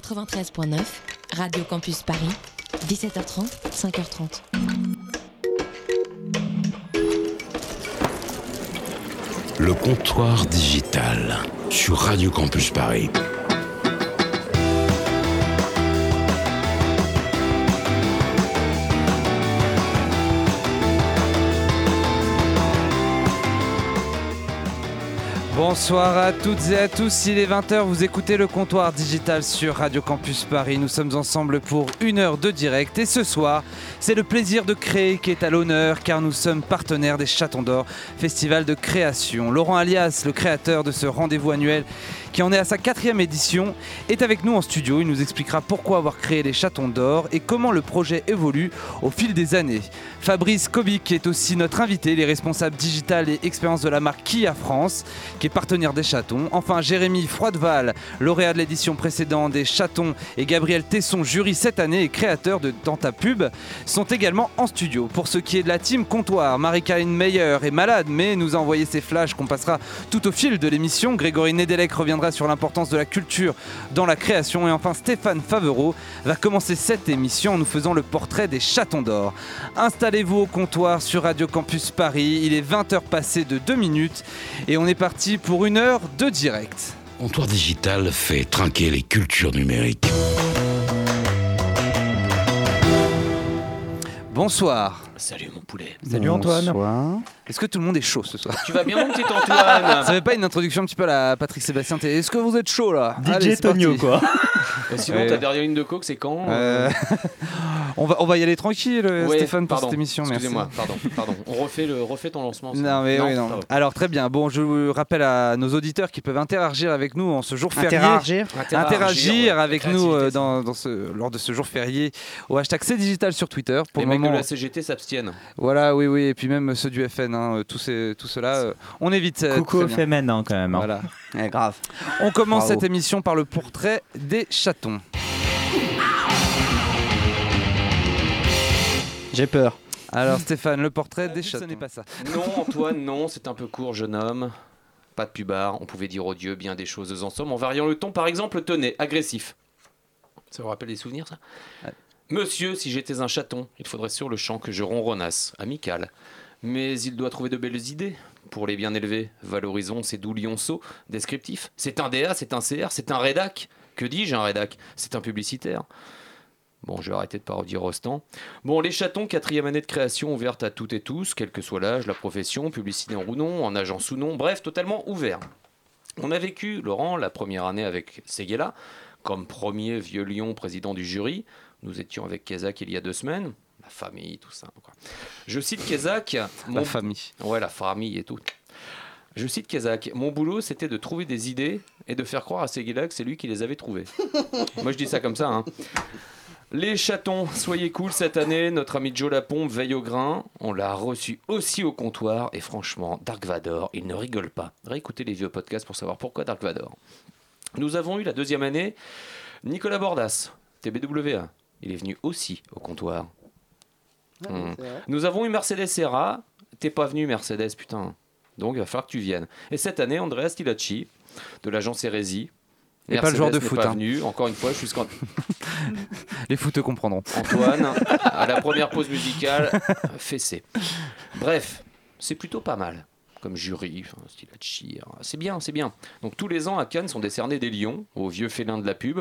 93.9, Radio Campus Paris, 17h30, 5h30. Le comptoir digital sur Radio Campus Paris. Bonsoir à toutes et à tous, il est 20h, vous écoutez le comptoir digital sur Radio Campus Paris. Nous sommes ensemble pour une heure de direct et ce soir, c'est le plaisir de créer qui est à l'honneur car nous sommes partenaires des Chatons d'Or, festival de création. Laurent Alias, le créateur de ce rendez-vous annuel qui en est à sa quatrième édition, est avec nous en studio. Il nous expliquera pourquoi avoir créé les Chatons d'Or et comment le projet évolue au fil des années. Fabrice Kobik est aussi notre invité, les responsables digital et expérience de la marque Kia France, qui est partenaire des Chatons. Enfin, Jérémy Froideval, lauréat de l'édition précédente des Chatons, et Gabriel Tesson, jury cette année et créateur de Dans pub, sont également en studio. Pour ce qui est de la team comptoir, Marie-Karine Meyer est malade, mais nous a envoyé ses flashs qu'on passera tout au fil de l'émission. Grégory Nedelec reviendra sur l'importance de la culture dans la création. Et enfin, Stéphane Favereau va commencer cette émission en nous faisant le portrait des chatons d'or. Installez-vous au comptoir sur Radio Campus Paris. Il est 20h passé de 2 minutes et on est parti pour une heure de direct. Comptoir digital fait trinquer les cultures numériques. Bonsoir. Salut mon poulet. Salut Antoine. Est-ce que tout le monde est chaud ce soir Tu vas bien mon petit Antoine Ça fait pas une introduction un petit peu à la Patrick Sébastien Est-ce que vous êtes chaud là DJ Tonio quoi. Et sinon ta dernière ligne de coke c'est quand euh, on, va, on va y aller tranquille Stéphane pour cette émission. Excusez-moi, pardon, pardon. On refait, le, refait ton lancement. Non mais oui, non. Alors très bien. Bon, je vous rappelle à nos auditeurs qui peuvent interagir avec nous en ce jour férié. Interagir Interagir, avec nous euh, dans, ce, lors de ce jour férié au hashtag C Digital sur Twitter. Pour Les mecs de la CGT s'abstiennent. Voilà, oui, oui, et puis même ceux du FN, hein, tout, ces, tout cela, euh, on évite. Coucou au FMN hein, quand même. Hein. Voilà. Eh, grave. On commence cette émission par le portrait des chatons. J'ai peur. Alors Stéphane, le portrait des chatons. Ce n'est pas ça. Non Antoine, non, c'est un peu court, jeune homme. Pas de pubard, on pouvait dire au Dieu bien des choses ensemble en variant le ton. Par exemple, tenez, agressif. Ça vous rappelle des souvenirs, ça? Monsieur, si j'étais un chaton, il faudrait sur le champ que je ronronasse, amical. Mais il doit trouver de belles idées. Pour les bien élever, valorisons ces doux lionceaux descriptifs. C'est un DA, c'est un CR, c'est un rédac. Que dis-je, un rédac? C'est un publicitaire. Bon, je vais arrêter de parodier Rostand. Bon, les chatons, quatrième année de création ouverte à toutes et tous, quel que soit l'âge, la profession, publicité ou non, en agence ou non, bref, totalement ouvert. On a vécu, Laurent, la première année avec Seguela, comme premier vieux lion président du jury. Nous étions avec Kezak il y a deux semaines. La famille, tout ça. Je cite Kezak. La famille. Ouais, la famille et tout. Je cite Kezak. Mon boulot, c'était de trouver des idées et de faire croire à Seguela que c'est lui qui les avait trouvées. Moi, je dis ça comme ça. Hein. Les chatons, soyez cool cette année. Notre ami Joe Lapombe veille au grain. On l'a reçu aussi au comptoir. Et franchement, Dark Vador, il ne rigole pas. Réécoutez les vieux podcasts pour savoir pourquoi Dark Vador. Nous avons eu la deuxième année Nicolas Bordas, TBWA. Il est venu aussi au comptoir. Ah hmm. Nous avons eu Mercedes Serra. T'es pas venu, Mercedes, putain. Donc il va falloir que tu viennes. Et cette année, Andrea Stilacci, de l'agence Hérésie. Et pas le joueur de foot. Pas hein. venu. Encore une fois, je suis Les foot comprendront. Antoine, à la première pause musicale, fessé. Bref, c'est plutôt pas mal comme jury, Stilacci. Hein. C'est bien, c'est bien. Donc tous les ans à Cannes sont décernés des lions aux vieux félins de la pub.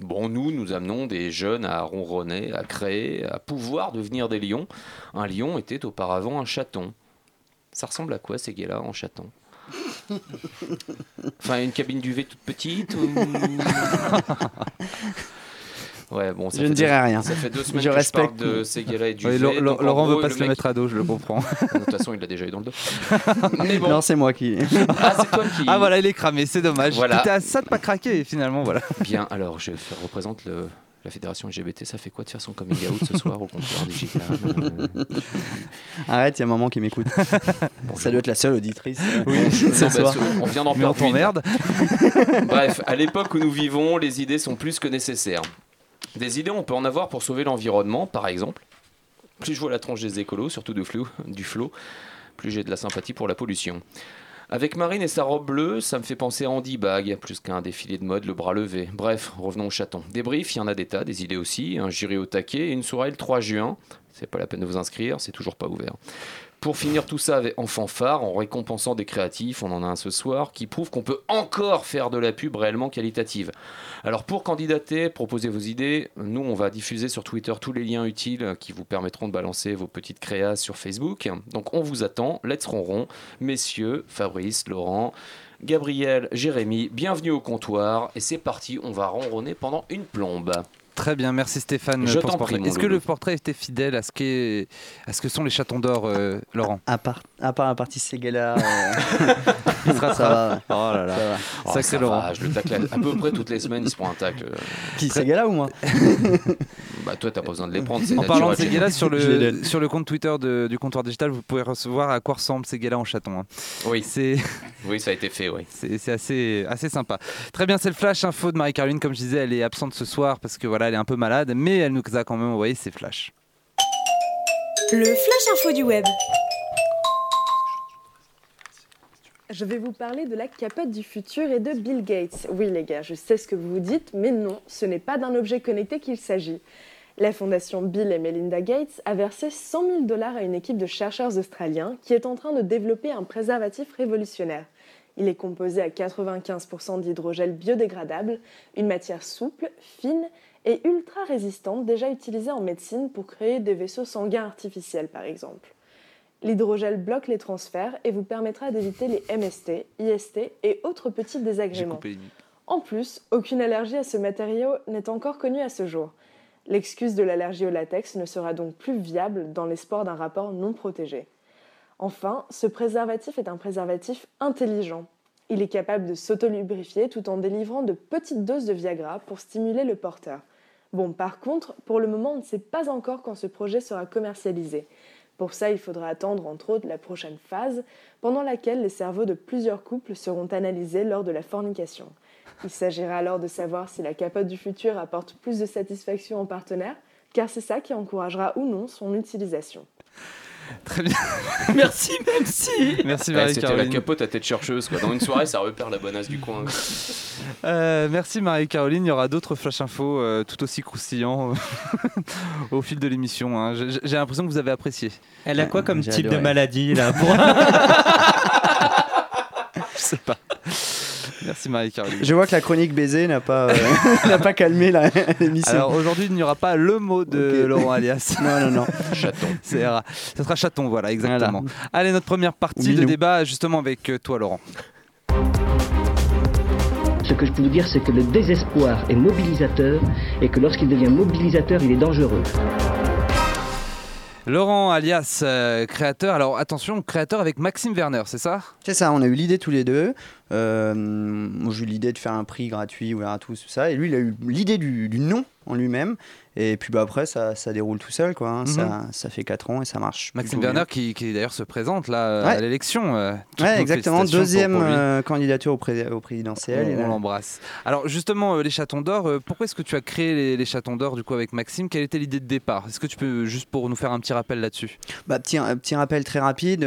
Bon, nous, nous amenons des jeunes à ronronner, à créer, à pouvoir devenir des lions. Un lion était auparavant un chaton. Ça ressemble à quoi ces gars-là en chaton? Enfin, une cabine duvet toute petite Ouais, bon, je ne dirai rien. Ça fait deux semaines je que respecte. je parle de Seguela et du Laurent veut pas se le mettre à dos, je le comprends. de toute façon, il l'a déjà eu dans le dos. Mais bon. Non, c'est moi qui. ah, c'est toi qui. Ah voilà, il est cramé, c'est dommage. Voilà. T'étais à ça de pas craquer finalement, voilà. Bien, alors je représente le, la fédération LGBT, ça fait quoi de faire son coming out ce soir au comptoir digital Arrête, il y a un moment qui m'écoute. ça doit être la seule auditrice. Oui, ce soir. on vient d'en perdre. merde. Bref, à l'époque où nous vivons, les idées sont plus que nécessaires. Des idées, on peut en avoir pour sauver l'environnement, par exemple. Plus je vois la tronche des écolos, surtout du flot, plus j'ai de la sympathie pour la pollution. Avec Marine et sa robe bleue, ça me fait penser à Andy Bag, plus qu'à un défilé de mode le bras levé. Bref, revenons au chaton. Des briefs, il y en a des tas, des idées aussi, un jury au taquet et une soirée le 3 juin. C'est pas la peine de vous inscrire, c'est toujours pas ouvert. Pour finir tout ça en fanfare, en récompensant des créatifs, on en a un ce soir, qui prouve qu'on peut encore faire de la pub réellement qualitative. Alors pour candidater, proposez vos idées. Nous, on va diffuser sur Twitter tous les liens utiles qui vous permettront de balancer vos petites créas sur Facebook. Donc on vous attend. Let's ronron. Messieurs, Fabrice, Laurent, Gabriel, Jérémy, bienvenue au comptoir. Et c'est parti, on va ronronner pendant une plombe. Très bien, merci Stéphane Je pour ce t'en prie, portrait. Est-ce que le portrait était fidèle à ce, qu'est- à ce que sont les chatons d'or, euh, Laurent À part, à part la partie Ségala, euh, Il se rattrape. Oh là là. Ça va. Oh, Sacré ça Laurent. va, je le tacle à, peu près toutes les semaines, il se prend un tacle. Qui Ségala ou moi Bah toi, t'as pas besoin de les prendre, En parlant de gars-là, sur le, sur le compte Twitter de- du comptoir digital, vous pouvez recevoir à quoi ressemblent ces gars-là en chaton. hein. Oui, C'est oui, ça a été fait, oui. c'est- c'est assez, assez sympa. Très bien, c'est le flash info de Marie-Caroline. Comme je disais, elle est absente ce soir parce que voilà, elle est un peu malade, mais elle nous a quand même envoyé ses flashs. Le flash info du web. Je vais vous parler de la capote du futur et de Bill Gates. Oui les gars, je sais ce que vous vous dites, mais non, ce n'est pas d'un objet connecté qu'il s'agit. La fondation Bill et Melinda Gates a versé 100 000 dollars à une équipe de chercheurs australiens qui est en train de développer un préservatif révolutionnaire. Il est composé à 95% d'hydrogel biodégradable, une matière souple, fine et ultra résistante déjà utilisée en médecine pour créer des vaisseaux sanguins artificiels par exemple. L'hydrogel bloque les transferts et vous permettra d'éviter les MST, IST et autres petits désagréments. En plus, aucune allergie à ce matériau n'est encore connue à ce jour. L'excuse de l'allergie au latex ne sera donc plus viable dans l'espoir d'un rapport non protégé. Enfin, ce préservatif est un préservatif intelligent. Il est capable de s'autolubrifier tout en délivrant de petites doses de Viagra pour stimuler le porteur. Bon, par contre, pour le moment, on ne sait pas encore quand ce projet sera commercialisé. Pour ça, il faudra attendre entre autres la prochaine phase, pendant laquelle les cerveaux de plusieurs couples seront analysés lors de la fornication. Il s'agira alors de savoir si la capote du futur apporte plus de satisfaction en partenaire, car c'est ça qui encouragera ou non son utilisation. Très bien. Merci, merci. Merci Ouais, C'était la Marie-Caroline. capote à tête chercheuse. Quoi. Dans une soirée, ça repère la bonasse du coin. Euh, merci Marie-Caroline. Il y aura d'autres flash infos euh, tout aussi croustillants au fil de l'émission. hein. J'ai l'impression que vous avez apprécié. Elle a quoi comme type de adoré. maladie là pour- Je sais pas. Merci Marie-Caroline. Je vois que la chronique baiser n'a pas, euh, n'a pas calmé l'émission. Alors aujourd'hui, il n'y aura pas le mot de. Laurent Alias. Non, non, non. Chaton. Ça sera chaton, voilà, exactement. Allez, notre première partie de débat, justement avec euh, toi, Laurent. Ce que je peux vous dire, c'est que le désespoir est mobilisateur et que lorsqu'il devient mobilisateur, il est dangereux. Laurent Alias, euh, créateur. Alors attention, créateur avec Maxime Werner, c'est ça? C'est ça, on a eu l'idée tous les deux. Euh, moi, j'ai eu l'idée de faire un prix gratuit ouvert à tous, tout ça. Et lui, il a eu l'idée du, du nom en lui-même. Et puis bah, après, ça, ça déroule tout seul. Quoi, hein. Mhm. ça, ça fait 4 ans et ça marche. Maxime Werner qui, qui d'ailleurs se présente là euh, Ouais. à l'élection. euh, Ouais, exactement. pour- Deuxième pour euh, candidature au, pré- au présidentiel. On, l'embrasse. Alors justement, euh, les chatons d'or, euh, pourquoi est-ce que tu as créé les, les chatons d'or du coup avec Maxime? Quelle était l'idée de départ? Est-ce que tu peux juste pour nous faire un petit rappel là-dessus? Bah, petit, un petit rappel très rapide.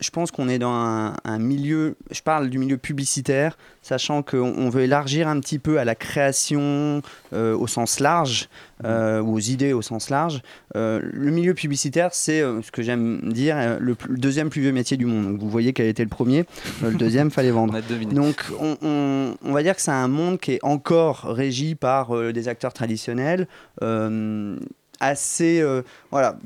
je pense qu'on est dans un, un milieu, je parle du milieu publicitaire, sachant qu'on on veut élargir un petit peu à la création euh, au sens large, euh, ou aux idées au sens large. Euh, le milieu publicitaire, c'est ce que j'aime dire, le, plus- le deuxième plus vieux métier du monde. Donc, vous voyez quel était le premier. Le deuxième, fallait vendre. On. Donc, on, on- on va dire que c'est un monde qui est encore régi par des acteurs traditionnels, assez, euh, voilà,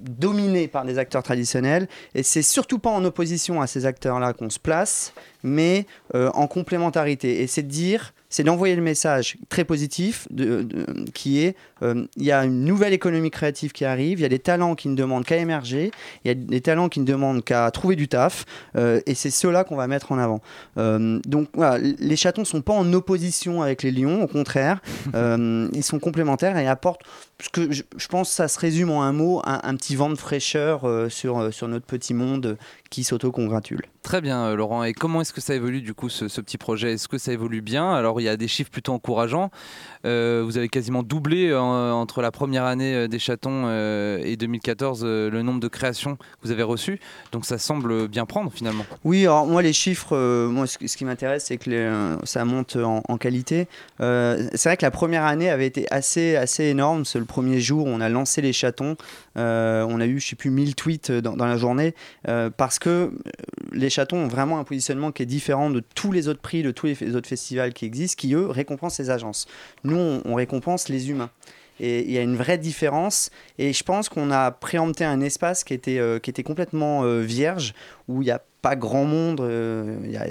dominé par des acteurs traditionnels. Et c'est surtout pas en opposition à ces acteurs-là qu'on se place, mais euh, en complémentarité. Et c'est de dire, c'est d'envoyer le message très positif de, de- qui est, euh, il y a une nouvelle économie créative qui arrive, il y a des talents qui ne demandent qu'à émerger, il y a des talents qui ne demandent qu'à trouver du taf, euh, et c'est ceux-là qu'on va mettre en avant. Euh, donc voilà, les chatons sont pas en opposition avec les lions, au contraire, euh, ils sont complémentaires et apportent, ce que je, je pense, que ça se résume en un mot, un, un petit vent de fraîcheur euh, sur, euh, sur notre petit monde qui s'auto-congratule. Très bien, euh, Laurent. Et comment est-ce que ça évolue du coup ce, petit projet? Est-ce que ça évolue bien? Alors il y a des chiffres plutôt encourageants. Euh, vous avez quasiment doublé euh, entre la première année des chatons et 2014 euh, le nombre de créations que vous avez reçues. Donc ça semble bien prendre finalement. Oui, alors moi les chiffres, moi ce, qui m'intéresse c'est que ça monte en, en qualité. C'est vrai que la première année avait été assez assez énorme. C'est le premier jour où on a lancé les chatons. Euh, on a eu je sais plus 1000 tweets dans, dans la journée euh, parce que euh, les chatons ont vraiment un positionnement qui est différent de tous les autres prix, de tous les, autres festivals qui existent, qui eux récompensent les agences. Nous on, récompense les humains. Et il y a une vraie différence. Et je pense qu'on a préempté un espace qui était, euh, qui était complètement euh, vierge, où il n'y a pas grand monde, euh, il n'y a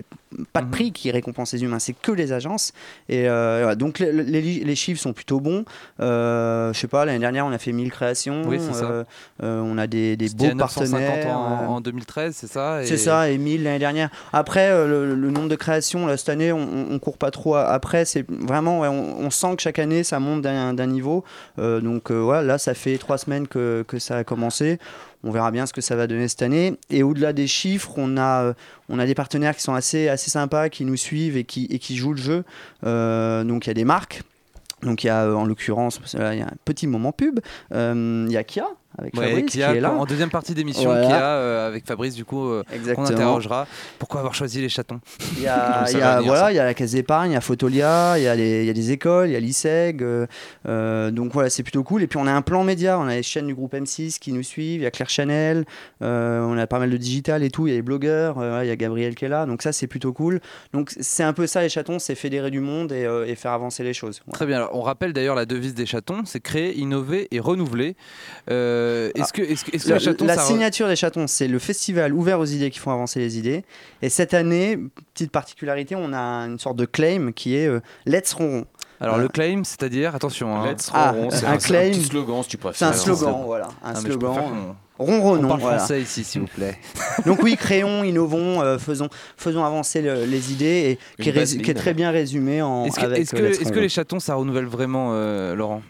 pas de Mhm. prix qui récompense les humains, c'est que les agences. Et euh, donc les, les- les chiffres sont plutôt bons. Euh, je sais pas, l'année dernière on a fait 1000 créations. Oui, ça. On a des, des beaux 950 partenaires. en, en 2013, c'est ça c'est ça, et 1000 l'année dernière. Après, le, le nombre de créations, là, cette année, on, on court pas trop après. C'est vraiment, ouais, on, on sent que chaque année, ça monte d'un niveau. Donc voilà, là, ça fait trois semaines que, que ça a commencé. On verra bien ce que ça va donner cette année. Et au-delà des chiffres, on a, euh, des partenaires qui sont assez, assez sympas, qui nous suivent et qui, jouent le jeu. Euh, donc il y a des marques. Donc il y a, euh, en l'occurrence, il y a un petit moment pub. Il y a Kia avec Ouais, Fabrice Kia, qui est là. En deuxième partie d'émission, Voilà. Euh, avec Fabrice, du coup, euh, Exactement. interrogera. Pourquoi avoir choisi les chatons Il y a, Donc ça il y va a- venir, voilà, ça. il y a la caisse d'épargne, il y a Photolia, il y a, les, il y a des écoles, il y a l'ISEG. euh, donc voilà, c'est plutôt cool. Et puis on a un plan média, on a les chaînes du groupe M6 qui nous suivent, il y a Claire Chanel, on a pas mal de digital et tout, il y a les blogueurs, il y a Gabriel qui est là. Donc ça, c'est plutôt cool. Donc c'est un peu ça les chatons, c'est fédérer du monde et, et faire avancer les choses. Très bien. Alors, on rappelle d'ailleurs la devise des chatons, c'est créer, innover et renouveler. Euh, est-ce que, est-ce que, est-ce que La, les chatons, la ça re- signature des chatons, c'est le festival ouvert aux idées qui font avancer les idées. Et cette année, petite particularité, on a une sorte de claim qui est euh, Let's Ronron. Alors le claim, c'est-à-dire, attention, hein. Let's Ah, Ronron, c'est un un, claim. petit slogan si tu préfères. C'est un Alors, slogan, voilà. Un Ah, slogan. qu'on- on Ronronnons, parle voilà. français ici, s'il vous plaît. Donc oui, créons, innovons, euh, faisons, faisons avancer le- les idées et qui est, Une rés- vaseline. qui est très bien résumé en Est-ce que, avec est-ce que, Let's est-ce que Ronron. les chatons, ça renouvelle vraiment, euh, Laurent?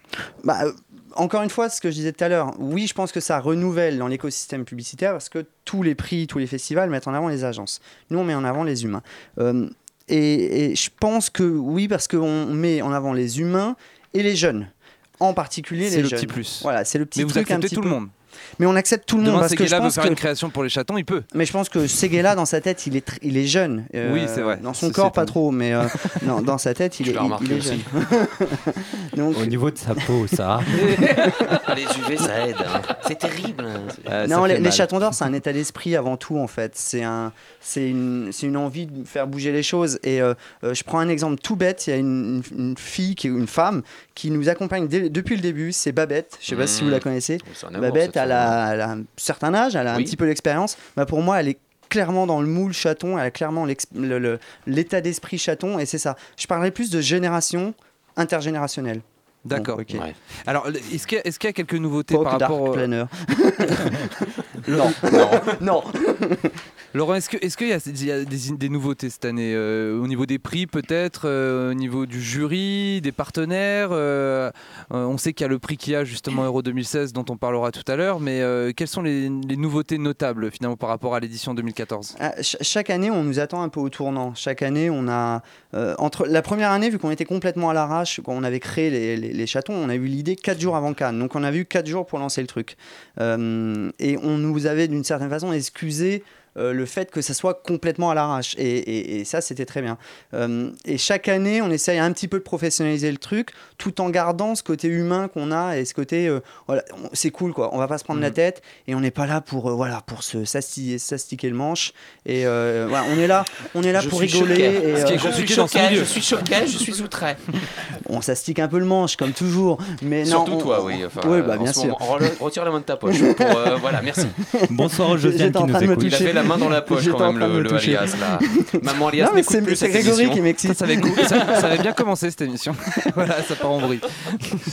Bah, euh, encore une fois, ce que je disais tout à l'heure, oui, je pense que ça renouvelle dans l'écosystème publicitaire parce que tous les prix, tous les festivals mettent en avant les agences. Nous, on met en avant les humains. Euh, et, et je pense que oui, parce qu'on met en avant les humains et les jeunes. En particulier C'est les le jeunes. petit plus. Voilà, c'est le petit Mais vous truc un acceptez petit tout peu. le monde. Mais on accepte tout le monde Demain, parce que je Seguela veut pense faire que une création pour les chatons, il peut. Mais je pense que Seguela, dans sa tête, il est, tr- il est jeune. Euh, Oui, c'est vrai. Dans son corps, pas trop, mais euh, non, dans sa tête, il est, il- est jeune. Donc, Au niveau de sa peau, ça. Les UV, ça aide. hein. C'est terrible. hein. Euh, non, les, chatons d'or, c'est un état d'esprit avant tout, en fait. C'est un, c'est une, c'est une envie de faire bouger les choses. Et je prends un exemple tout bête. Il y a une, une- une fille, qui, une femme, qui nous accompagne dès- depuis le début. C'est Babette. Je sais pas si vous la connaissez. C'est un amour, Babette, cette elle a, elle a un certain âge, elle a un petit peu d'expérience. Bah, pour moi, elle est clairement dans le moule chaton, elle a clairement l'état d'esprit chaton, et c'est ça. Je parlerai plus de génération intergénérationnelle. D'accord. Bon. Ouais. Alors, est-ce qu'il y, a- y quelques nouveautés par rapport au... Planner. non, non. Laurent, est-ce qu'il y a, a des, nouveautés cette année euh, Au niveau des prix, peut-être euh, Au niveau du jury, des partenaires euh, On sait qu'il y a le prix qu'il y a justement Euro 2016 dont on parlera tout à l'heure, mais quelles sont les, nouveautés notables finalement par rapport à l'édition 2014 Ah, ch- chaque année, on nous attend un peu au tournant. Chaque année, on a entre la première année, vu qu'on était complètement à l'arrache, quand on avait créé les, les- chatons, on a eu l'idée 4 jours avant Cannes. Donc, on avait eu 4 jours pour lancer le truc. Et on nous avait d'une certaine façon excusé euh, le fait que ça soit complètement à l'arrache. Et, et- et ça, c'était très bien. Euh, et chaque année, on essaye un petit peu de professionnaliser le truc, tout en gardant ce côté humain qu'on a et ce côté, euh, voilà, c'est cool quoi. On va pas se prendre la tête et on n'est pas là pour, euh, voilà, pour se s'asti- s'astiquer le manche. Et euh, voilà, on est là, on est là Je pour rigoler. choqué. Et, Ce qui est euh, Je suis choqué, je suis choqué, je suis outré. on s'astique un peu le manche comme toujours. Mais Surtout non, on- toi, on- oui. Enfin, oui, bah, en bien sûr. moment, retire la main de ta poche. Pour, euh, voilà, merci. Bonsoir Josiane qui nous écoutent. Il la main dans la poche quand même, le, le alias là. Maman alias n'écoute plus c'est Grégory qui m'excite. ça, avait, cou- ça, ça avait bien commencé cette émission. voilà, ça part en bruit.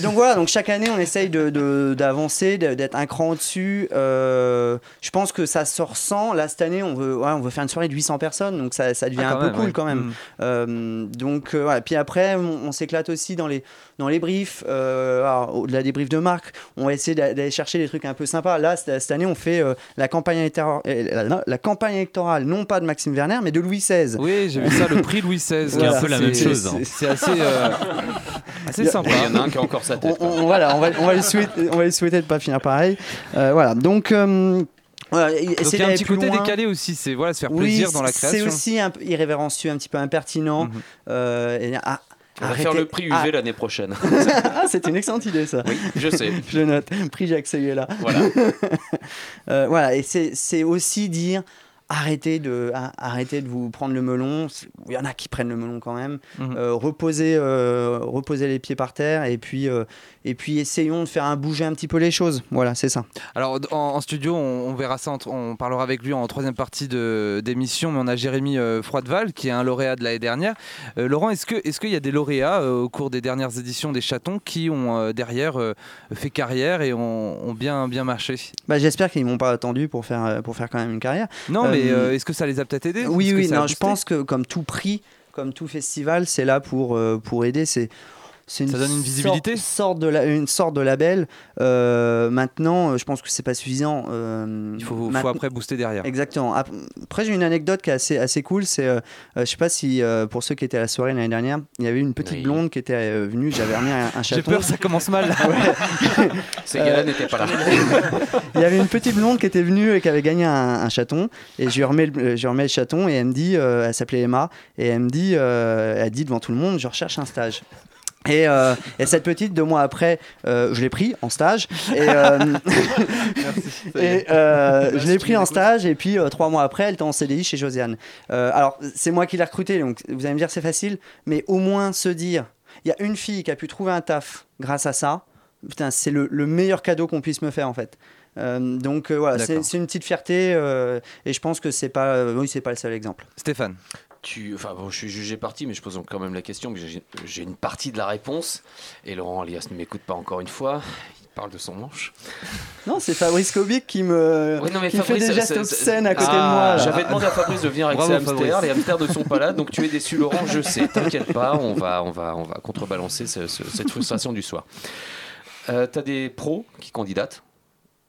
Donc voilà, donc chaque année on essaye de- de- d'avancer, de, d'être un cran au-dessus. Euh, je pense que ça se ressent. Là cette année on veut, ouais, on veut faire une soirée de 800 personnes, donc ça, ça devient Ah, un peu même, cool ouais. quand même. Mm. Euh, donc euh, voilà. Puis après, on, on s'éclate aussi dans les, dans les briefs. Euh, au-delà des briefs de marque, on va essayer d'a- d'aller chercher des trucs un peu sympas. Là, cette, année, on fait la campagne, la, la campagne électorale, non pas de Maxime Werner, mais de Louis XVI. Oui, j'ai vu ça, le prix Louis XVI. C'est un peu la même chose. hein. C'est assez, euh, assez sympa. Il y en a un qui a encore sa On, tête. on- voilà, on va, on va lui souhaiter, on va lui souhaiter de pas finir pareil. Euh, voilà, donc. euh, voilà, Donc il essayer y a un petit côté loin. décalé aussi, c'est voilà, se faire Oui, plaisir dans la c'est création. aussi un peu irrévérencieux, un petit peu impertinent. Mhm. euh, et, ah, On va faire le prix UV Ah, l'année prochaine. ah, c'est une excellente idée ça. Oui, je sais. Je note. Prix Jacques Seguela. Voilà. Euh, voilà, et c'est aussi dire arrêtez de, arrêtez de vous prendre le melon. Il y en a qui prennent le melon quand même. Mhm. Euh, reposez, euh, reposez les pieds par terre et puis, euh, et puis essayons de faire un bouger un petit peu les choses. Voilà, c'est ça. Alors en, en studio, on, on verra ça, en- on parlera avec lui en troisième partie de- d'émission, mais on a Jérémy Froideval qui est un lauréat de l'année dernière. Laurent, est-ce que est-ce qu'il y a des lauréats au cours des dernières éditions des Chatons qui ont derrière fait carrière et ont, ont bien bien marché? Bah, J'espère qu'ils m'ont pas attendu pour faire, pour faire quand même une carrière. Non, mais Euh, euh, est-ce que ça les a peut-être aidés Oui, oui, non, je pense que comme tout prix, comme tout festival, c'est là pour, euh, pour aider. C'est c'est Ça donne une visibilité sorte, sorte de la- une sorte de label. Euh, maintenant, euh, je pense que c'est pas suffisant. euh, Il faut, après booster derrière. Exactement. Ap- Après, j'ai une anecdote qui est assez, assez cool. C'est, euh, je sais pas si euh, pour ceux qui étaient à la soirée l'année dernière, il y avait une petite Oui. blonde qui était euh, venue. J'avais remis un, un J'ai chaton. peur, ça commence mal. là. Ces gars-là n'étaient pas là. Il y avait une petite blonde qui était venue et qui avait gagné un, un chaton. Et je lui remets le, je lui remets le chaton et elle me dit, euh, elle s'appelait Emma, et elle me dit, euh, elle dit devant tout le monde, je recherche un stage. Et, euh, et cette petite, deux mois après, euh, je l'ai pris en stage. Et, euh, et, euh, je l'ai pris en stage. Et puis, euh, trois mois après, elle était en CDI chez Josiane. Euh, alors, c'est moi qui l'ai recrutée. Donc, vous allez me dire, c'est facile. Mais au moins se dire, il y a une fille qui a pu trouver un taf grâce à ça. Putain, c'est le, le meilleur cadeau qu'on puisse me faire, en fait. Euh, donc euh, voilà, c'est une petite fierté euh, et je pense que c'est pas, euh, oui, c'est pas le seul exemple. Stéphane. Tu, enfin bon, je suis jugé parti, mais je pose quand même la question. parce que J'ai une partie de la réponse. Et Laurent Alias ne m'écoute pas encore une fois. Il parle de son manche. Non, c'est Fabrice Kobic qui me, Ouais, non, mais qui me fait Fabrice, des gestes obscènes à Ah, côté de moi. J'avais demandé à Fabrice de venir avec Bravo, ses hamsters. Fabrice. Les hamsters ne sont pas là, donc tu es déçu, Laurent. Je sais. T'inquiète pas, on va, on va, on va contrebalancer ce- ce- cette frustration du soir. Euh, T'as des pros qui candidatent,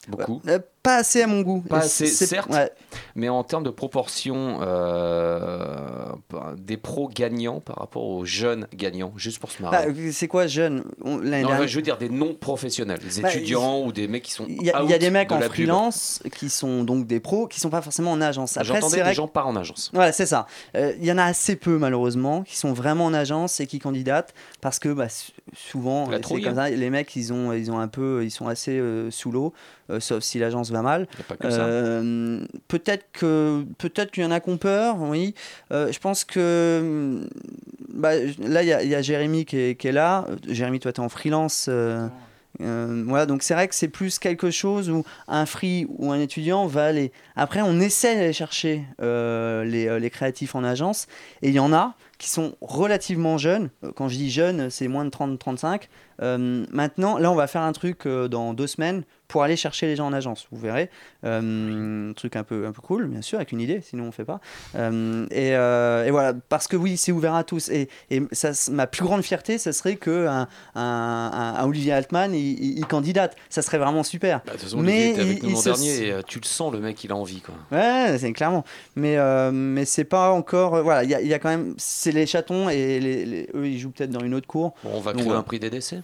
beaucoup. Euh, pas assez à mon goût. Pas assez, c'est- certes. ouais. Mais en termes de proportion, euh, des pros gagnants par rapport aux jeunes gagnants, juste pour se Bah, marrer. c'est quoi jeune On- l'année non, dernière- je veux dire des non professionnels, des Bah, étudiants ou des mecs qui sont. Il y, a, il y a des mecs en freelance qui sont donc des pros, qui sont pas forcément en agence. J'entendais des gens pas en agence. Voilà, c'est ça. Euh, Il y en a assez peu, malheureusement, qui sont vraiment en agence et qui candidatent parce que bah, souvent, euh, comme hein. ça, les mecs, ils ont, ils ont un peu, ils sont assez euh, sous l'eau, sauf si l'agence va mal. Euh, peut-être que peut-être qu'il y en a qui ont peur, oui. Euh, je pense que bah, là, il y, a- il y a Jérémy qui est, qui est là. Jérémy, toi, tu es en freelance. euh, voilà, donc c'est vrai que c'est plus quelque chose où un free ou un étudiant va aller. Après, on essaie d'aller chercher euh, les, euh, les créatifs en agence, et il y en a qui sont relativement jeunes. Quand je dis jeunes, c'est moins de 30-35. Euh, maintenant, là, on va faire un truc euh, dans deux semaines pour aller chercher les gens en agence. Vous verrez, euh, un truc un peu, un peu cool, bien sûr, avec une idée, sinon on fait pas. Et, et voilà, parce que oui, c'est ouvert à tous. Et, et ça, ma plus grande fierté, ce serait que un, un, un- un Olivier Altman, il, il- il candidate. Ça serait vraiment super. Bah, de toute façon, Mais était avec il- nous l'an dernier et tu le sens, le mec, il a envie. Quoi. Ouais, c'est clairement. Mais, mais c'est pas encore. voilà, il y a, il y a quand même. C'est les chatons et les, les- eux, ils jouent peut-être dans une autre cour. Bon, on va Donc, voilà. un prix des décès.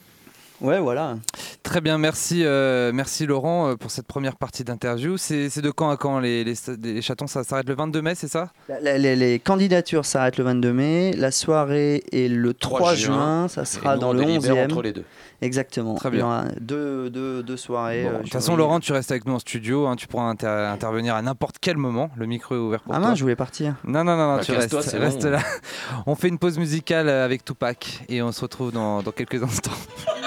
Ouais, voilà. Très bien, merci, euh, merci Laurent euh, pour cette première partie d'interview. C'est de quand à quand les, les, les chatons Ça s'arrête le 22 mai, c'est ça? Les, les candidatures s'arrêtent le 22 mai. La soirée est le 3, juin. Ça sera Et nous, dans on le délibère 11e. entre les deux. Exactement. Très Il y bien. aura deux, deux, deux soirées. Bon, euh, De toute façon, Laurent, tu restes avec nous en studio. hein, tu pourras inter- intervenir à n'importe quel moment. Le micro est ouvert pour Ah toi. mince, je voulais partir. Non, non, non, non Bah, tu restes, reste bon. là. On fait une pause musicale avec Tupac et on se retrouve dans, dans quelques instants.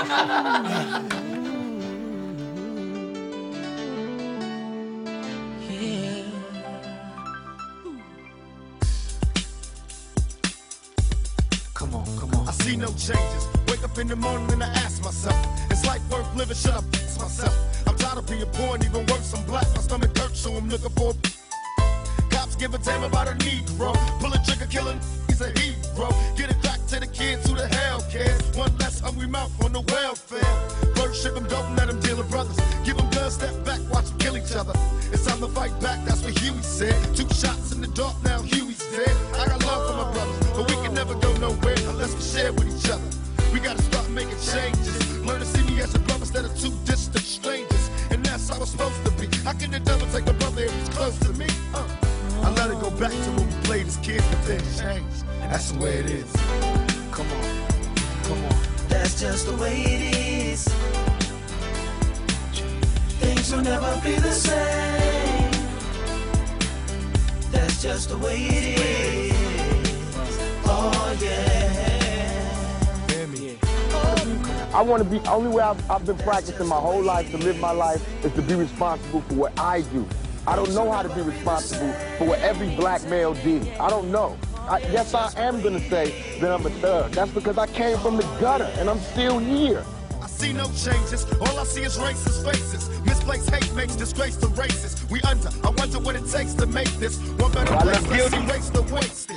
Come on, come on. I see no changes. Up in the morning and I ask myself, it's life worth living? Should I fix myself? I'm tired of being poor and even worse, I'm black. My stomach hurts, so I'm looking for. Cops give a damn about a Negro. Pull a trigger, killing, he's a hero. Get it back to the kids who the hell cares. One less hungry mouth on the welfare. First ship them, don't let them deal with brothers. Give them guns, step back, watch them kill each other. It's time to fight back, that's what Huey said. Two shots in the dark, now Huey's dead. I got love for my brothers, but we can never go nowhere unless we share with each other. We gotta start making changes. Learn to see me as a brother instead of two distant strangers. And that's how it's supposed to be. How can the devil take a brother if he's close to me? Uh. I let it go back to when we played as kids, but things changed. That's the way it is. Come on, come on. That's just the way it is. Things will never be the same. That's just the way it is. Oh yeah. I want to be, only way I've, I've been practicing my whole life to live my life is to be responsible for what I do. I don't know how to be responsible for what every black male did. I don't know. I, yes, I am going to say that I'm a thug. That's because I came from the gutter and I'm still here. I see no changes. All I see is racist faces. Misplaced hate makes disgrace to races. We under. I wonder what it takes to make this one better place. Let's erase the wasted.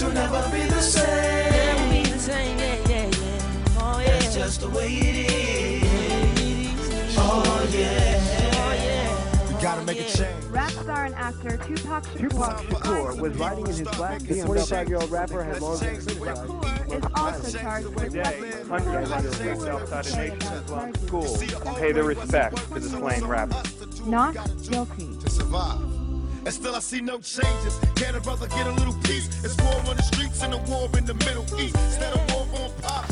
Things will never be the same. That's just the way it is. Oh yeah. We gotta make a change. Rap star and actor Tupac Shakur, Tupac Shakur was riding in his black The 25-year-old rapper had long been criticized. is also charged with Today, hundreds of kids outside of Nation Islam school pay their respects to the slain rapper. not guilty. to survive. And still I see no changes. Can a brother get a little peace? It's war on the streets and a war in the Middle East. Instead of war on a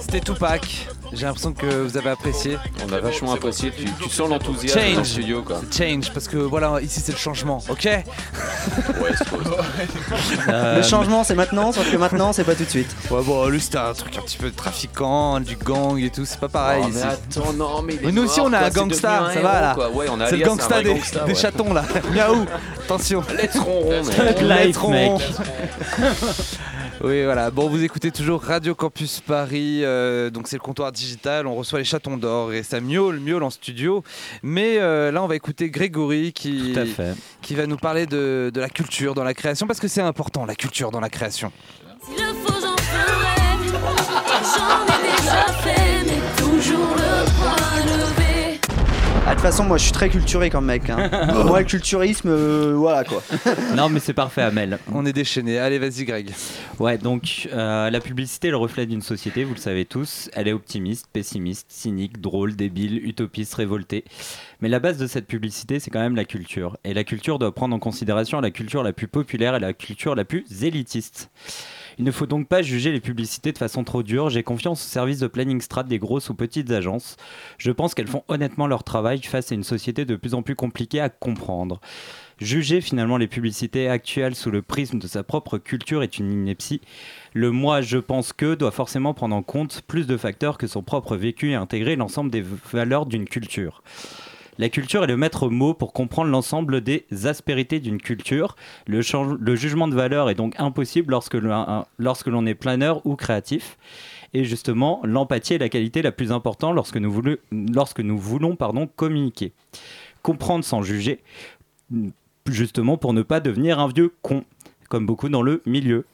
C'était Tupac. J'ai l'impression que vous avez apprécié. On a vachement apprécié. Tu, tu sens l'enthousiasme dans le Change. studio, quoi. Change, parce que voilà, ici c'est le changement, ok? West Coast. Le changement, c'est maintenant, sauf que maintenant, c'est pas tout de suite. Ouais, bon, lui c'était un truc un petit peu trafiquant, du gang et tout, c'est pas pareil Oh, mais ici. attends, non, mais nous aussi on a quoi, un gangsta, un ça va là. Ouais, c'est le gangsta des, gangsta, des ouais. chatons là. Miaou Attention Let's ronron, mec. Let's Life, ronron. Oui, voilà. Bon, vous écoutez toujours Radio Campus Paris. euh, donc, c'est le comptoir digital. On reçoit les chatons d'or et ça miaule, miaule en studio. Mais euh, là, on va écouter Grégory qui, Tout à fait. qui va nous parler de, de la culture dans la création parce que c'est important, la culture dans la création. S'il le faut, j'en ferai. J'en ai déjà fait, mais toujours le toute façon, moi, je suis très culturé comme mec. hein. moi, le culturisme, euh, voilà quoi. Non, mais c'est parfait, Amel. On est déchaîné. Allez, vas-y, Greg. Ouais, donc euh, la publicité est le reflet d'une société, vous le savez tous. Elle est optimiste, pessimiste, cynique, drôle, débile, utopiste, révoltée. Mais la base de cette publicité, c'est quand même la culture. Et la culture doit prendre en considération la culture la plus populaire et la culture la plus élitiste. Il ne faut donc pas juger les publicités de façon trop dure. J'ai confiance au service de planning strat des grosses ou petites agences. Je pense qu'elles font honnêtement leur travail face à une société de plus en plus compliquée à comprendre. Juger finalement les publicités actuelles sous le prisme de sa propre culture est une ineptie. Le moi, je pense que doit forcément prendre en compte plus de facteurs que son propre vécu et intégrer l'ensemble des valeurs d'une culture. La culture est le maître mot pour comprendre l'ensemble des aspérités d'une culture. Le, jugement de valeur est donc impossible lorsque l'on est planeur ou créatif. Et justement, l'empathie est la qualité la plus importante lorsque nous voulons, communiquer. Comprendre sans juger, justement pour ne pas devenir un vieux con, comme beaucoup dans le milieu.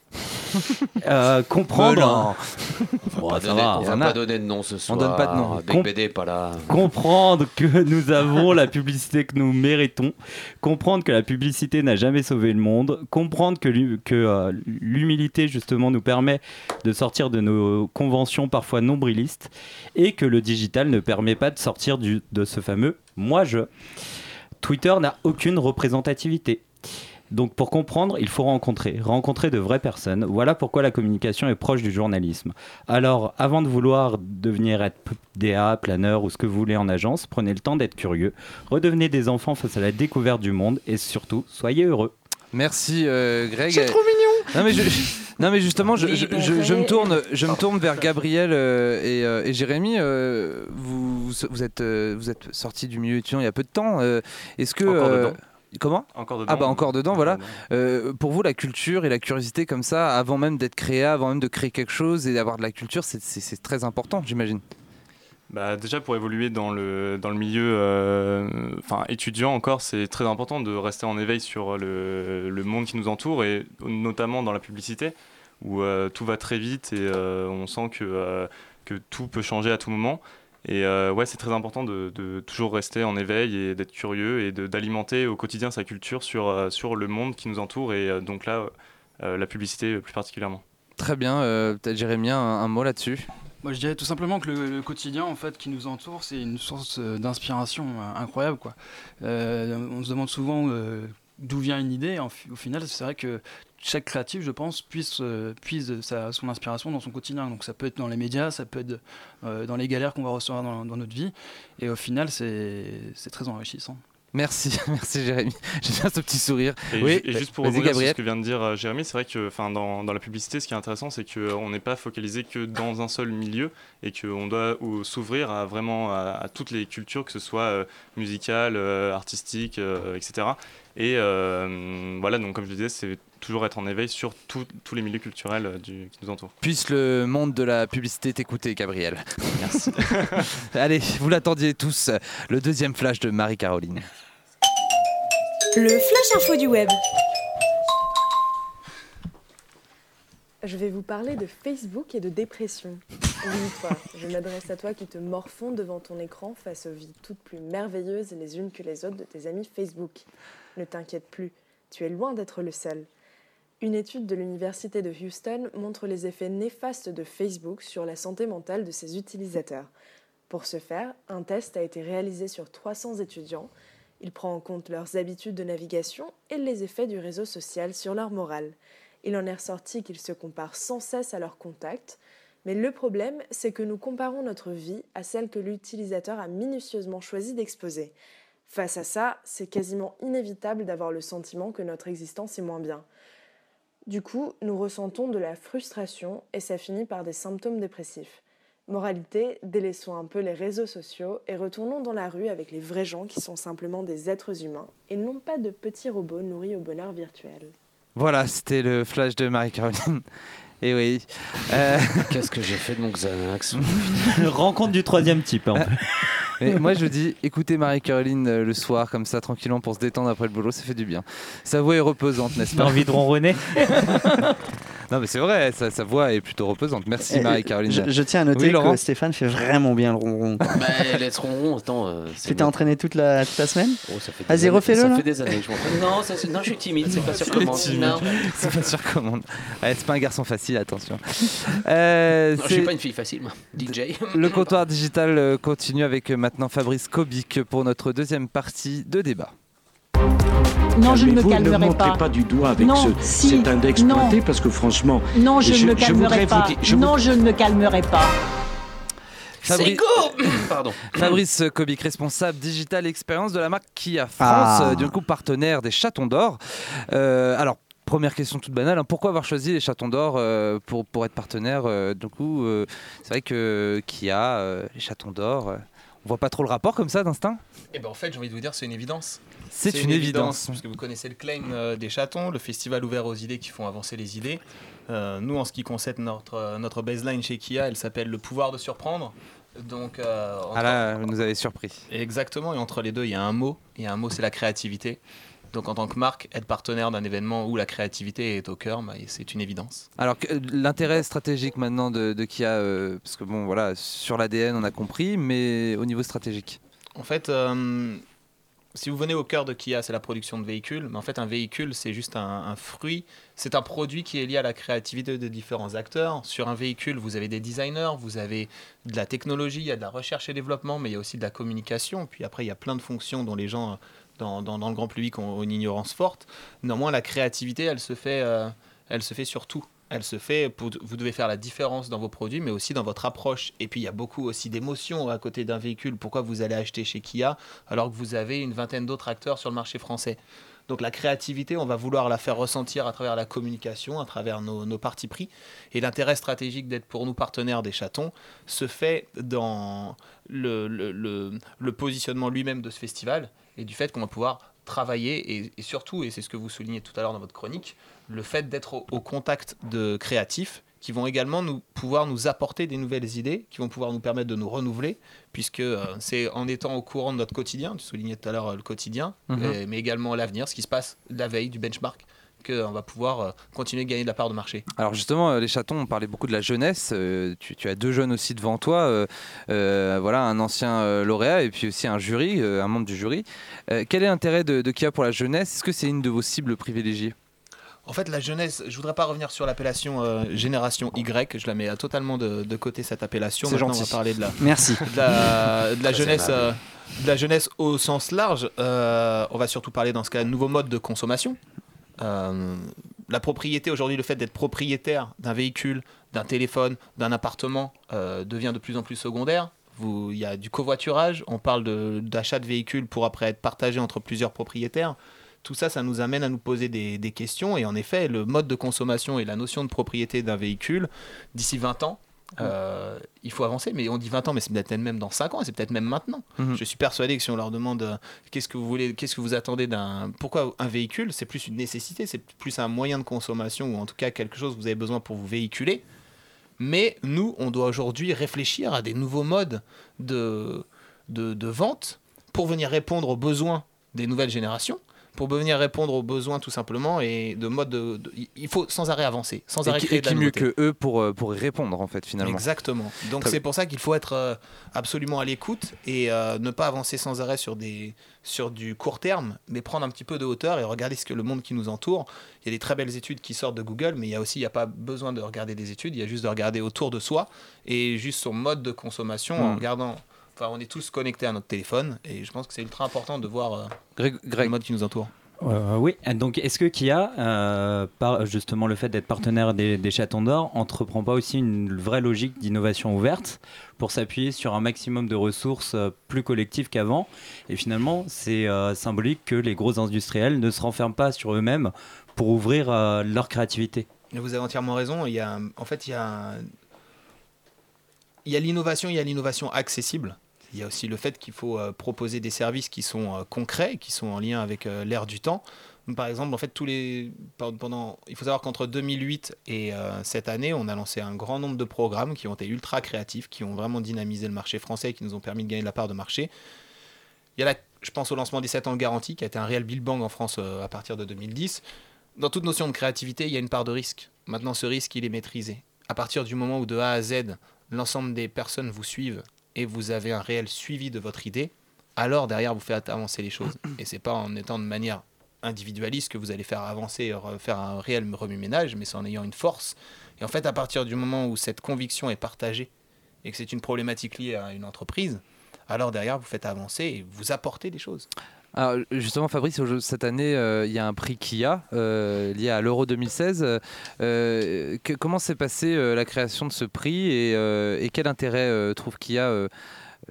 Euh, comprendre. On va, ça donner, va, on il y va en a. pas donner de nom ce soir. donne pas de nom. Big Com- BD pas là. comprendre que nous avons la publicité que nous méritons, comprendre que la publicité n'a jamais sauvé le monde, comprendre que euh, l'humilité justement nous permet de sortir de nos conventions parfois nombrilistes et que le digital ne permet pas de sortir du- de ce fameux moi-je. Twitter n'a aucune représentativité. Donc pour comprendre, il faut rencontrer, rencontrer de vraies personnes. Voilà pourquoi la communication est proche du journalisme. Alors avant de vouloir devenir être DA, planeur ou ce que vous voulez en agence, prenez le temps d'être curieux, redevenez des enfants face à la découverte du monde et surtout, soyez heureux. Merci euh, Greg. C'est trop mignon. Non mais, je- non mais justement, je, je- je- je me tourne, je me tourne vers Gabriel euh, et, euh, et Jérémy. euh, vous, êtes, euh, vous êtes sortis du milieu étudiant il y a peu de temps. euh, Est-ce que euh. Comment Encore dedans. Ah bah encore dedans, voilà. Euh, pour vous, la culture et la curiosité comme ça, avant même d'être créé, avant même de créer quelque chose et d'avoir de la culture, c'est- très important, j'imagine. Bah, déjà pour évoluer dans le, dans le milieu euh, enfin, étudiant encore, c'est très important de rester en éveil sur le, le monde qui nous entoure et notamment dans la publicité où euh, tout va très vite et on sent que, que tout peut changer à tout moment. Et euh, ouais, c'est très important de, de toujours rester en éveil et d'être curieux et d'alimenter au quotidien sa culture sur, euh, sur le monde qui nous entoure et euh, donc là, euh, la publicité plus particulièrement. Très bien. euh, Peut-être Jérémy, un, un mot là-dessus? Moi, je dirais tout simplement que le, le quotidien en fait qui nous entoure, c'est une source d'inspiration incroyable. Quoi. Euh, on se demande souvent euh, d'où vient une idée. Au final, c'est vrai que chaque créatif, je pense, puisse, euh, puise sa, son inspiration dans son quotidien. Donc ça peut être dans les médias, ça peut être euh, dans les galères qu'on va recevoir dans, dans notre vie. Et au final, c'est c'est très enrichissant. Merci, merci Jérémy. J'aime bien ce petit sourire. Et, oui, et juste pour rebondir sur Gabriel. ce que vient de dire euh, Jérémy, c'est vrai que enfin, dans, dans la publicité, ce qui est intéressant, c'est qu'on n'est pas focalisé que dans un seul milieu et qu'on doit ou- s'ouvrir à vraiment à, à toutes les cultures, que ce soit euh, musicales, euh, artistiques, euh, etc. Et euh, voilà, donc comme je le disais, c'est toujours être en éveil sur tout- tous les milieux culturels euh, du- qui nous entourent. Puisse le monde de la publicité t'écouter, Gabriel. Merci. Allez, vous l'attendiez tous, le deuxième flash de Marie-Caroline. Le flash info du web. Je vais vous parler de Facebook et de dépression. Oui, toi, je m'adresse à toi qui te morfonds devant ton écran face aux vies toutes plus merveilleuses les unes que les autres de tes amis Facebook. Ne t'inquiète plus, tu es loin d'être le seul. Une étude de l'Université de Houston montre les effets néfastes de Facebook sur la santé mentale de ses utilisateurs. Pour ce faire, un test a été réalisé sur 300 étudiants. Il prend en compte leurs habitudes de navigation et les effets du réseau social sur leur morale. Il en est ressorti qu'ils se comparent sans cesse à leurs contacts, mais le problème, c'est que nous comparons notre vie à celle que l'utilisateur a minutieusement choisi d'exposer. Face à ça, c'est quasiment inévitable d'avoir le sentiment que notre existence est moins bien. Du coup, nous ressentons de la frustration et ça finit par des symptômes dépressifs. Moralité, délaissons un peu les réseaux sociaux et retournons dans la rue avec les vrais gens qui sont simplement des êtres humains et non pas de petits robots nourris au bonheur virtuel. Voilà, c'était le flash de Marie-Caroline. Et oui. euh, Qu'est-ce que j'ai fait de mon Xanax? Rencontre du troisième type. hein. Et moi je dis, écoutez Marie-Caroline euh, le soir comme ça tranquillement pour se détendre après le boulot, ça fait du bien. Sa voix est reposante, n'est-ce pas? envie de ronronner? Non mais c'est vrai, sa, sa voix est plutôt reposante. Merci Et Marie-Caroline. Je, je tiens à noter Oui, Laurent que Stéphane fait vraiment bien le ronron. Bah, let's ronron, attends. euh, Tu t'es entraîné toute la, toute la semaine Oh, ça fait des Vas-y, années- refais-le Ça là. fait des années que je m'entraîne. Non, ça, non, je suis timide, c'est pas sur commande. C'est pas sur commande. Ouais, c'est pas un garçon facile, attention. Euh, Non, je suis pas une fille facile, moi. DJ. Le comptoir digital euh, continue avec euh, maintenant Fabrice Kobic pour notre deuxième partie de débat. Non, je ne me calmerai ne montrez pas. pas du doigt avec Non, ce, si, cet index non. pointé parce que franchement, Non, je, ne me calmerai pas. dire- je vous- non, je ne me calmerai pas. Fabri- Pardon. Fabrice Kobic, responsable digital expérience de la marque Kia France, Ah. euh, du coup partenaire des Chatons d'Or. Euh, alors, première question toute banale, hein, pourquoi avoir choisi les Chatons d'Or euh, pour, pour être partenaire euh, Du coup, euh, c'est vrai que Kia, euh, les Chatons d'Or, euh, on voit pas trop le rapport comme ça d'instinct? Eh ben en fait, j'ai envie de vous dire, c'est une évidence. C'est une évidence. Parce que vous connaissez le claim euh, des chatons, le festival ouvert aux idées qui font avancer les idées. Euh, nous, en ce qui concerne notre, euh, notre baseline chez Kia, elle s'appelle le pouvoir de surprendre. Donc, euh, entre- Ah là, vous nous avez surpris. Exactement, et entre les deux, il y a un mot. Et un mot, c'est la créativité. Donc en tant que marque, être partenaire d'un événement où la créativité est au cœur, bah, c'est une évidence. Alors l'intérêt stratégique maintenant de, de Kia, euh, parce que bon voilà, sur l'ADN on a compris, mais au niveau stratégique. En fait, euh, si vous venez au cœur de Kia, c'est la production de véhicules. Mais en fait, un véhicule, c'est juste un, fruit. C'est un produit qui est lié à la créativité de différents acteurs. Sur un véhicule, vous avez des designers, vous avez de la technologie, il y a de la recherche et développement, mais il y a aussi de la communication. Puis après, il y a plein de fonctions dont les gens, dans le grand public, ont une ignorance forte. Néanmoins, la créativité, elle se fait, euh, elle se fait sur tout. Elle se fait, vous devez faire la différence dans vos produits, mais aussi dans votre approche. Et puis il y a beaucoup aussi d'émotions à côté d'un véhicule. Pourquoi vous allez acheter chez Kia alors que vous avez une vingtaine d'autres acteurs sur le marché français? Donc la créativité, on va vouloir la faire ressentir à travers la communication, à travers nos, nos partis pris. Et l'intérêt stratégique d'être pour nous partenaires des chatons se fait dans le- le positionnement lui-même de ce festival et du fait qu'on va pouvoir travailler et, et surtout, et c'est ce que vous soulignez tout à l'heure dans votre chronique, le fait d'être au, au contact de créatifs qui vont également nous, pouvoir nous apporter des nouvelles idées, qui vont pouvoir nous permettre de nous renouveler, puisque euh, c'est en étant au courant de notre quotidien, tu soulignais tout à l'heure euh, le quotidien, Mhm. euh, mais également l'avenir, ce qui se passe la veille du benchmark, qu'on va pouvoir euh, continuer de gagner de la part de marché. Alors justement, euh, les chatons, on parlait beaucoup de la jeunesse. euh, tu, tu as deux jeunes aussi devant toi. euh, euh, voilà, un ancien euh, lauréat et puis aussi un jury, euh, un membre du jury. Euh, quel est l'intérêt de, de Kia pour la jeunesse? Est-ce que c'est une de vos cibles privilégiées? En fait, la jeunesse, je voudrais pas revenir sur l'appellation euh, génération Y, je la mets totalement de, de côté cette appellation. C'est Maintenant, gentil. on va parler de la, Merci. de la, de jeunesse, euh, de la jeunesse au sens large. Euh, on va surtout parler dans ce cas de nouveaux modes de consommation. Euh, la propriété aujourd'hui, le fait d'être propriétaire d'un véhicule, d'un téléphone, d'un appartement euh, devient de plus en plus secondaire. Il y a du covoiturage, on parle de- d'achat de, véhicules pour après être partagé entre plusieurs propriétaires. Tout ça, ça nous amène à nous poser des, des questions. Et en effet, le mode de consommation et la notion de propriété d'un véhicule, d'ici 20 ans, euh, il faut avancer. Mais on dit 20 ans, mais c'est peut-être même dans 5 ans, c'est peut-être même maintenant. Mhm. Je suis persuadé que si on leur demande euh, qu'est-ce que vous voulez, qu'est-ce que vous attendez d'un. Pourquoi un véhicule C'est plus une nécessité, c'est plus un moyen de consommation, ou en tout cas quelque chose que vous avez besoin pour vous véhiculer. Mais nous, on doit aujourd'hui réfléchir à des nouveaux modes de, de, de vente pour venir répondre aux besoins des nouvelles générations, pour venir répondre aux besoins tout simplement, et de mode de, de- il faut sans arrêt avancer, sans Et arrêt créer et de la qui mieux nouveauté. que eux pour, euh, pour y répondre en fait finalement Exactement. Donc c'est pour ça qu'il faut être euh, absolument à l'écoute et euh, ne pas avancer sans arrêt sur, des, sur du court terme, mais prendre un petit peu de hauteur et regarder ce que le monde qui nous entoure. Il y a des très belles études qui sortent de Google, mais il y a aussi, il n'y a pas besoin de regarder des études, il y a juste de regarder autour de soi et juste son mode de consommation en Mm. regardant. Enfin, on est tous connectés à notre téléphone et je pense que c'est ultra important de voir euh, Greg, le mode qui nous entoure. Euh, oui, donc est-ce que Kia, euh, par justement le fait d'être partenaire des, des chatons d'or, entreprend pas aussi une vraie logique d'innovation ouverte pour s'appuyer sur un maximum de ressources euh, plus collectives qu'avant? Et finalement, c'est euh, symbolique que les gros industriels ne se renferment pas sur eux-mêmes pour ouvrir euh, leur créativité. Vous avez entièrement raison. Il y a, en fait, il y a, il y a l'innovation, il y a l'innovation accessible. Il y a aussi le fait qu'il faut euh, proposer des services qui sont euh, concrets, qui sont en lien avec euh, l'ère du temps. Par exemple, en fait, tous les pendant, il faut savoir qu'entre 2008 et cette année, on a lancé un grand nombre de programmes qui ont été ultra créatifs, qui ont vraiment dynamisé le marché français, et qui nous ont permis de gagner de la part de marché. Il y a la, je pense au lancement des 7 ans de garantie, qui a été un réel Bill Bang en France à partir de 2010. Dans toute notion de créativité, il y a une part de risque. Maintenant, ce risque, il est maîtrisé. À partir du moment où de A à Z, l'ensemble des personnes vous suivent et vous avez un réel suivi de votre idée, alors derrière, vous faites avancer les choses. Et c'est pas en étant de manière individualiste que vous allez faire avancer, re- faire un réel remue-ménage, mais c'est en ayant une force. Et en fait, à partir du moment où cette conviction est partagée et que c'est une problématique liée à une entreprise, alors derrière, vous faites avancer et vous apportez des choses. Alors justement Fabrice, cette année euh, il y a un prix Kia euh, lié à l'Euro 2016. Euh, comment s'est passée la création de ce prix et, quel intérêt trouve Kia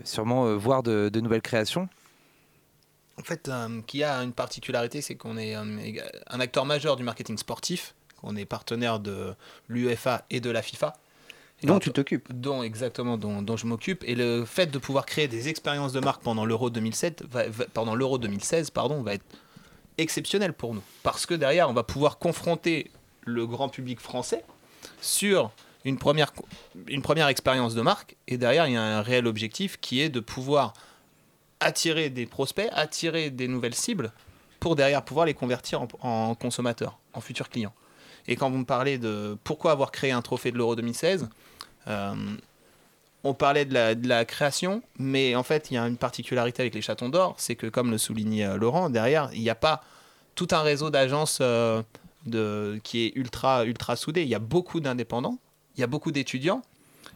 sûrement voir de, nouvelles créations? En fait, Kia a une particularité, c'est qu'on est éga- un acteur majeur du marketing sportif. On est partenaire de l'UEFA et de la FIFA. Dont donc- tu t'occupes. Dont exactement, dont, dont je m'occupe. Et le fait de pouvoir créer des expériences de marque pendant l'Euro 2007, va- va- pendant l'Euro 2016, pardon, va être exceptionnel pour nous, parce que derrière, on va pouvoir confronter le grand public français sur une première, une première expérience de marque, et derrière, il y a un réel objectif qui est de pouvoir attirer des prospects, attirer des nouvelles cibles pour derrière pouvoir les convertir en, en consommateurs, en futurs clients. Et quand vous me parlez de pourquoi avoir créé un trophée de l'Euro 2016, euh, on parlait de la, création, mais en fait, il y a une particularité avec les chatons d'or, c'est que, comme le soulignait euh, Laurent, derrière, il n'y a pas tout un réseau d'agences euh, qui est ultra, ultra soudé. Il y a beaucoup d'indépendants, il y a beaucoup d'étudiants,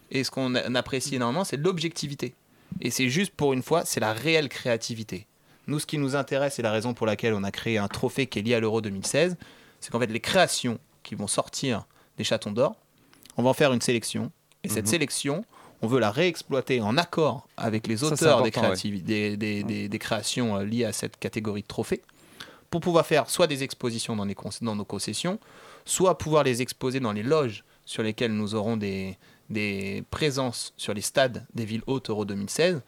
et ce qu'on apprécie énormément, c'est l'objectivité. Et c'est juste pour une fois, c'est la réelle créativité. Nous, ce qui nous intéresse, et la raison pour laquelle on a créé un trophée qui est lié à l'Euro 2016, c'est qu'en fait, les créations qui vont sortir des chatons d'or, on va en faire une sélection. Et cette Mhm. sélection, on veut la réexploiter en accord avec les Ça, auteurs des, important, ouais. créativi- des, des- des- des créations euh, liées à cette catégorie de trophées, pour pouvoir faire soit des expositions dans, les con- dans nos concessions, soit pouvoir les exposer dans les loges sur lesquelles nous aurons des, des présences sur les stades des villes hautes Euro 2016,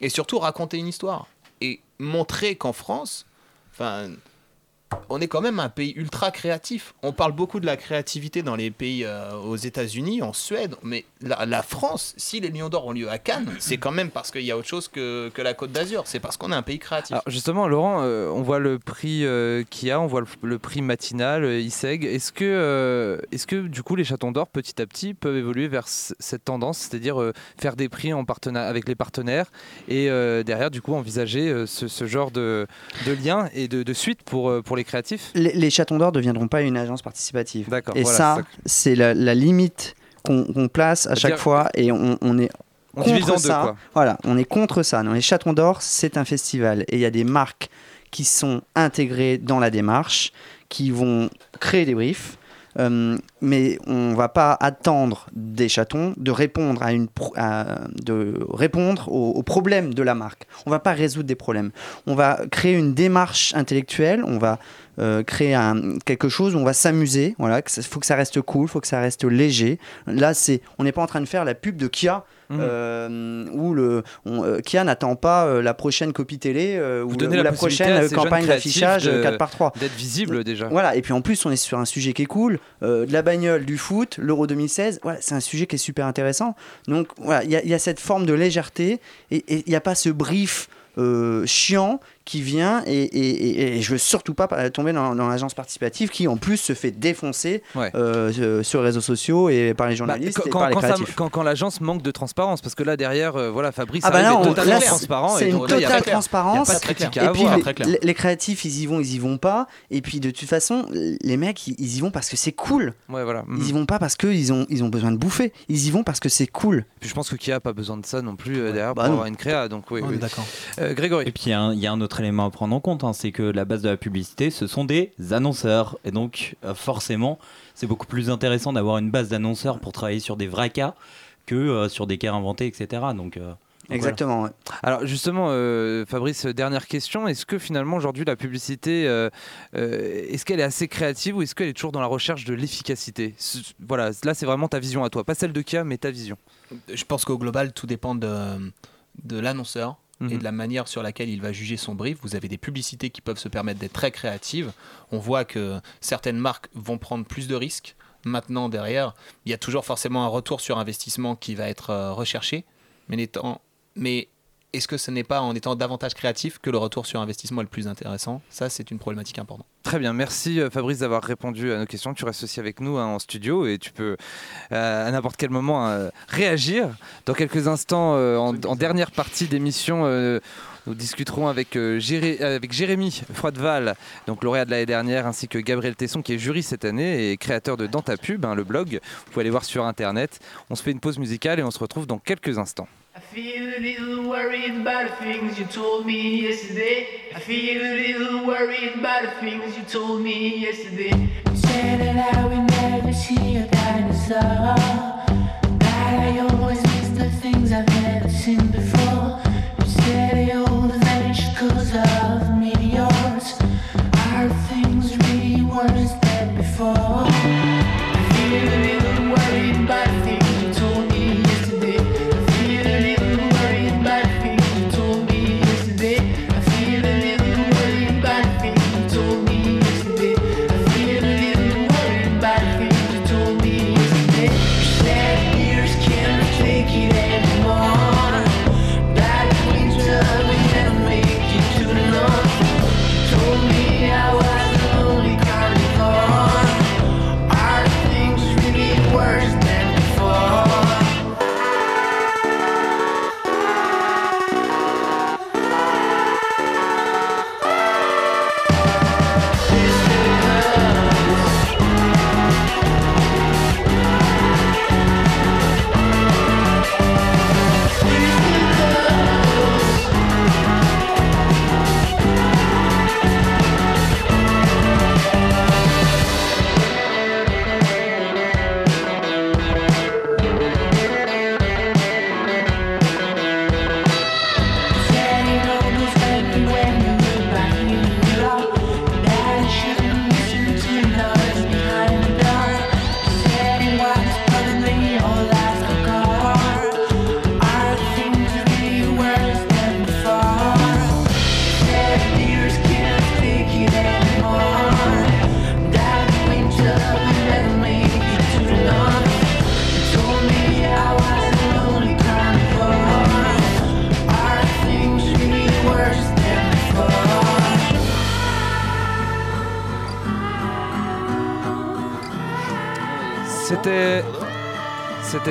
et surtout raconter une histoire et montrer qu'en France, enfin, on est quand même un pays ultra créatif. On parle beaucoup de la créativité dans les pays euh, aux États-Unis, en Suède, mais la, la France, si les Lions d'Or ont lieu à Cannes, c'est quand même parce qu'il y a autre chose que, que la Côte d'Azur. C'est parce qu'on est un pays créatif. Alors justement, Laurent, euh, on voit le prix euh, qu'il y a, on voit le, le prix matinal, euh, ISEG. Est-ce que, est-ce que du coup les chatons d'or, petit à petit, peuvent évoluer vers cette tendance, c'est-à-dire faire des prix en partenariat avec les partenaires et derrière, du coup, envisager ce, ce genre de, de lien et de, de suite pour, pour les créatifs? Les, les chatons d'or ne deviendront pas une agence participative. D'accord, Et voilà, ça, c'est ça c'est la, la limite qu'on place à chaque fois et on, on est On contre deux, ça. quoi. Voilà, on est contre ça. Non, les chatons d'or, c'est un festival et il y a des marques qui sont intégrées dans la démarche, qui vont créer des briefs. Euh, mais on va pas attendre des chatons de répondre à une de répondre aux, aux problèmes de la marque. On va pas résoudre des problèmes. On va créer une démarche intellectuelle. On va euh, créer un, quelque chose où on va s'amuser. Voilà, il faut que ça reste cool, faut que ça reste léger. Là, c'est, on n'est pas en train de faire la pub de Kia. Euh, où le, on- euh, Kia n'attend pas euh, la prochaine copie télé ou, la, la, prochaine campagne d'affichage euh, de- 4 par 3 D'être visible déjà. Voilà, et puis en plus, on est sur un sujet qui est cool, de la bagnole, du foot, l'Euro 2016, voilà, c'est un sujet qui est super intéressant. Donc voilà, il y, a- il y a cette forme de légèreté et il n'y a pas ce brief chiant qui vient et, et, et- et je veux surtout pas pa- tomber dans, dans l'agence participative qui en plus se fait défoncer Ouais. euh, sur les réseaux sociaux et par les Bah, journalistes quand, et quand- par les quand ça- créatifs. quand- quand l'agence manque de transparence, parce que là derrière, euh, voilà, Fabrice Ah bah là, est on- totalement là, c'est- transparent. c'est et une donc là, il y a totale y a transparence. pas de et puis avoir. les, les- les créatifs, ils y vont, ils y vont pas. Et puis de toute façon, les mecs, ils, ils y vont parce que c'est cool. Ouais, voilà. Ils y vont pas parce qu'ils ont, ils ont besoin de bouffer. Ils y vont parce que c'est cool. Puis je pense que Kia a pas besoin de ça non plus euh, derrière Bah pour non. avoir une créa. Donc oui, d'accord. Euh, Grégory. Et puis y, il y a un autre élément à prendre en compte, hein, c'est que la base de la publicité, ce sont des annonceurs. Et donc euh, forcément, c'est beaucoup plus intéressant d'avoir une base d'annonceurs pour travailler sur des vrais cas que euh, sur des cas inventés, etc. Donc, euh, donc Exactement. ouais. Alors justement, euh, Fabrice, dernière question. Est-ce que finalement aujourd'hui la publicité, euh, euh, est-ce qu'elle est assez créative ou est-ce qu'elle est toujours dans la recherche de l'efficacité? Voilà, là c'est vraiment ta vision à toi, pas celle de Kia, mais ta vision. Je pense qu'au global, tout dépend de, de l'annonceur et Mhm. de la manière sur laquelle il va juger son brief. Vous avez des publicités qui peuvent se permettre d'être très créatives. On voit que certaines marques vont prendre plus de risques. Maintenant, derrière, il y a toujours forcément un retour sur investissement qui va être euh, recherché. Mais, mais est-ce que ce n'est pas en étant davantage créatif que le retour sur investissement est le plus intéressant? Ça, c'est une problématique importante. Très bien, merci euh, Fabrice d'avoir répondu à nos questions. Tu restes aussi avec nous hein, en studio et tu peux euh, à n'importe quel moment euh, réagir. Dans quelques instants, euh, en, en dernière partie d'émission, euh, nous discuterons avec, euh, Jéré- avec Jérémy Froideval, donc lauréat de l'année dernière, ainsi que Gabriel Tesson qui est jury cette année et créateur de Dans ta pub, hein, le blog. Vous pouvez aller voir sur internet. On se fait une pause musicale et on se retrouve dans quelques instants. I feel a little worried about the things you told me yesterday. I feel a little worried about the things you told me yesterday. You said that I would never see a dinosaur. That I always miss the things I've never seen before. You said the old vanish cause of meteors. Are things really worse than before?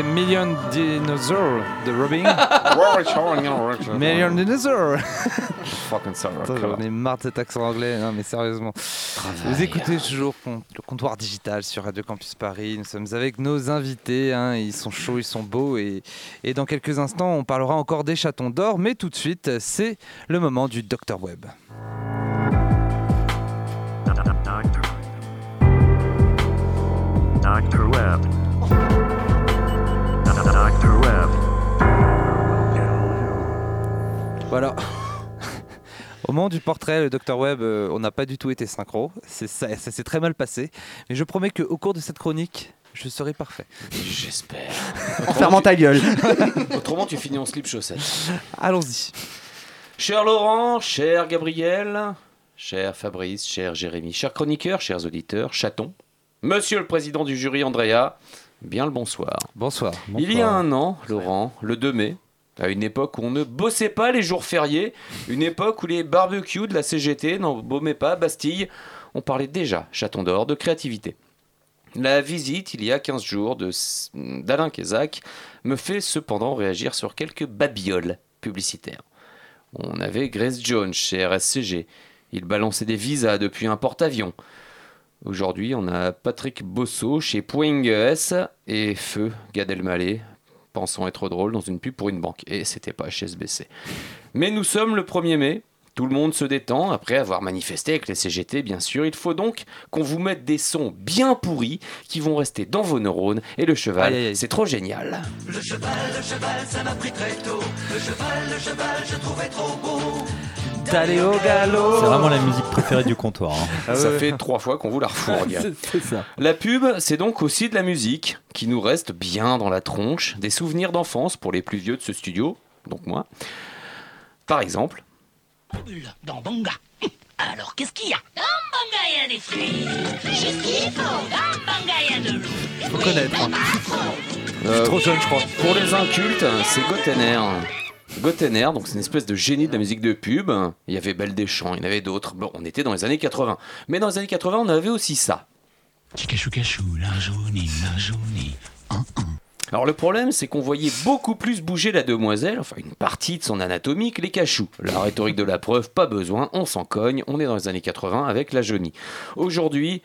C'était Million Dinosaur de Robin. Million Dinosaur. Fucking sorry. Putain, J'en ai marre de cet accent anglais, non mais sérieusement. Vous écoutez toujours le comptoir digital sur Radio Campus Paris. Nous sommes avec nos invités. hein. Ils sont chauds, ils sont beaux. Et, et dans quelques instants, on parlera encore des chatons d'or. Mais tout de suite, c'est le moment du Dr Web. Voilà. Au moment du portrait, le Dr Web, euh, on n'a pas du tout été synchro. Ça s'est très mal passé. Mais je promets qu'au cours de cette chronique, je serai parfait. J'espère. En fermant ta gueule. Autrement, tu finis en slip chaussette. Allons-y. Cher Laurent, cher Gabriel, cher Fabrice, cher Jérémy, chers chroniqueurs, chers auditeurs, chatons, monsieur le président du jury Andrea, bien le bonsoir. Bonsoir. Il y a un an, Laurent, le 2 mai, à une époque où on ne bossait pas les jours fériés, une époque où les barbecues de la CGT n'embaumaient pas Bastille, on parlait déjà, chaton d'or, de créativité. La visite, il y a 15 jours, d'Alain Kézac me fait cependant réagir sur quelques babioles publicitaires. On avait Grace Jones chez RSCG. Il balançait des visas depuis un porte-avions. Aujourd'hui, on a Patrick Bosso chez Poing S et Feu Gad Elmaleh, pensant être drôle dans une pub pour une banque. Et c'était pas HSBC. Mais nous sommes le 1er mai. Tout le monde se détend après avoir manifesté avec les CGT, bien sûr. Il faut donc qu'on vous mette des sons bien pourris qui vont rester dans vos neurones. Et le cheval, c'est trop génial. Le cheval, le cheval, ça m'a pris très tôt. Le cheval, le cheval, je trouvais trop beau. D'aller au galop. C'est vraiment la musique préférée du comptoir. hein. Ah Ça fait trois fois qu'on vous la refourgue. C'est ça. La pub, c'est donc aussi de la musique qui nous reste bien dans la tronche, des souvenirs d'enfance pour les plus vieux de ce studio, donc moi. Par exemple, Dans Banga. Alors, qu'est-ce qu'il y a? Dans Banga, il y a des fruits. Juste qu'il faut. Dans Banga, il y a de l'eau. Faut connaître. hein. euh, trop jeune, je crois. Pour les incultes, c'est Gotener. Gotener, donc c'est une espèce de génie de la musique de pub. Il y avait Belle Deschamps, il y en avait d'autres. Bon, on était dans les années 80. Mais dans les années 80, on avait aussi ça. Alors le problème, c'est qu'on voyait beaucoup plus bouger la demoiselle, enfin une partie de son anatomie, que les cachous. La rhétorique de la preuve, pas besoin, on s'en cogne, on est dans les années 80 avec la jaunie. Aujourd'hui,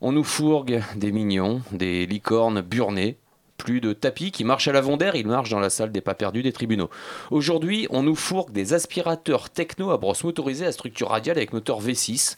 on nous fourgue des mignons, des licornes burnées, plus de tapis qui marchent à l'avant d'air, ils marchent dans la salle des pas perdus des tribunaux. Aujourd'hui, on nous fourgue des aspirateurs techno à brosse motorisée à structure radiale avec moteur V6.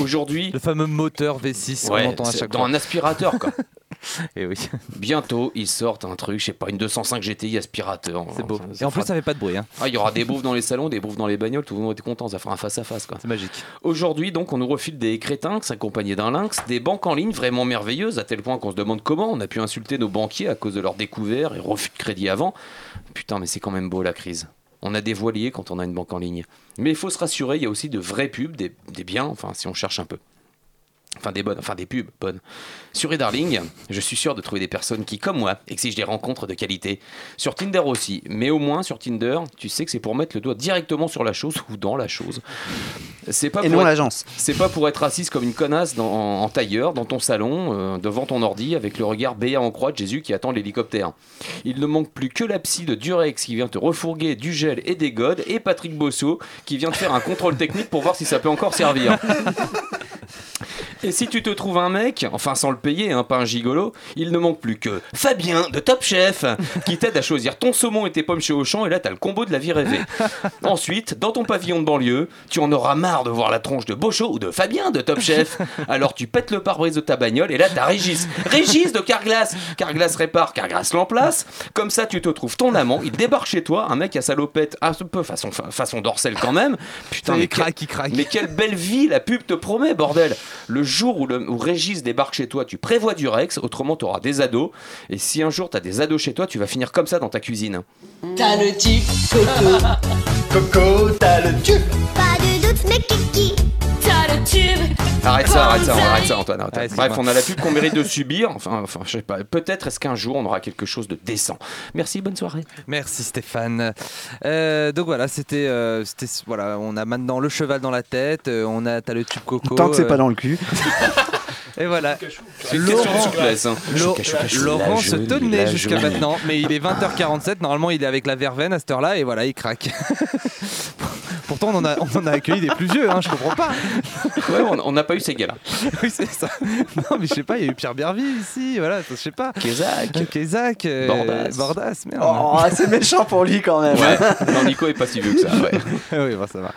Aujourd'hui, Le fameux moteur V6 Ouais, qu'on entend à c'est chaque dans fois. un aspirateur quoi. Et oui. Bientôt, ils sortent un truc, je sais pas, une 205 GTI aspirateur. C'est beau. Et en plus, ça fait pas de bruit. hein. Ah, il y aura des bouffes dans les salons, des bouffes dans les bagnoles, tout le monde était content, ça fera un face à face quoi. C'est magique. Aujourd'hui, donc, on nous refile des crétins accompagnés d'un lynx, des banques en ligne vraiment merveilleuses, à tel point qu'on se demande comment on a pu insulter nos banquiers à cause de leurs découverts et refus de crédit avant. Putain, mais c'est quand même beau la crise. On a des voiliers quand on a une banque en ligne. Mais il faut se rassurer, il y a aussi de vraies pubs, des, des biens, enfin, si on cherche un peu. Enfin, des bonnes, enfin des pubs bonnes. Sur e-Darling, je suis sûr de trouver des personnes qui, comme moi, exigent des rencontres de qualité. Sur Tinder aussi, mais au moins sur Tinder, tu sais que c'est pour mettre le doigt directement sur la chose ou dans la chose. C'est pas Et pour non être- l'agence. C'est pas pour être assise comme une connasse dans- en, en tailleur dans ton salon, euh, devant ton ordi, avec le regard béat en croix de Jésus qui attend l'hélicoptère. Il ne manque plus que la psy de Durex qui vient te refourguer du gel et des godes, et Patrick Bosso qui vient te faire un contrôle technique pour voir si ça peut encore servir. Et si tu te trouves un mec, enfin sans le payer, hein, pas un gigolo, il ne manque plus que Fabien de Top Chef qui t'aide à choisir ton saumon et tes pommes chez Auchan et là t'as le combo de la vie rêvée. Ensuite, dans ton pavillon de banlieue, tu en auras marre de voir la tronche de Bocho ou de Fabien de Top Chef. Alors tu pètes le pare-brise de ta bagnole et là t'as Régis. Régis de Carglass. Carglass répare, Carglass l'emplace. Comme ça tu te trouves ton amant, il débarque chez toi, un mec à salopette, un peu façon, fa- façon dorsale quand même. Putain, mais craque, il craque. mais quelle belle vie la pub te promet, bordel Le jour où, le, où Régis débarque chez toi, tu prévois du Rex, autrement tu auras des ados. Et si un jour tu as des ados chez toi, tu vas finir comme ça dans ta cuisine. T'as le type Coco. Coco, t'as le tube. Pas de doute, mais Kiki. Arrête ça, arrête ça, arrête ça, Antoine. arrête ça. Ouais, c'est Bref, on a la pub qu'on mérite de subir. Enfin, enfin je sais pas. Peut-être est-ce qu'un jour on aura quelque chose de décent. Merci, bonne soirée. Merci Stéphane. Euh, donc voilà, c'était, euh, c'était, voilà, on a maintenant le cheval dans la tête, euh, on a, t'as le tube coco. Tant que c'est euh, pas dans le cul. Et voilà. C'est une question de souplesse, hein. Laurent- Chouka, chouka, chouka, Laurent la se jolie, tenait la jusqu'à jolie. maintenant, mais il est 20h47. Normalement, il est avec la verveine à cette heure-là, et voilà, il craque. Pourtant, on en a, on en a accueilli des plus vieux, hein, je comprends pas. Ouais, on- n'a pas eu ces gars-là. oui, c'est ça. Non, mais je sais pas, il y a eu Pierre Bervie ici, voilà, je sais pas. Kézak. Kézak. euh, Bordas. Bordas, merde. Oh, c'est méchant pour lui quand même. Ouais, non, Nico est pas si vieux que ça. Ouais. oui, bon, ça va.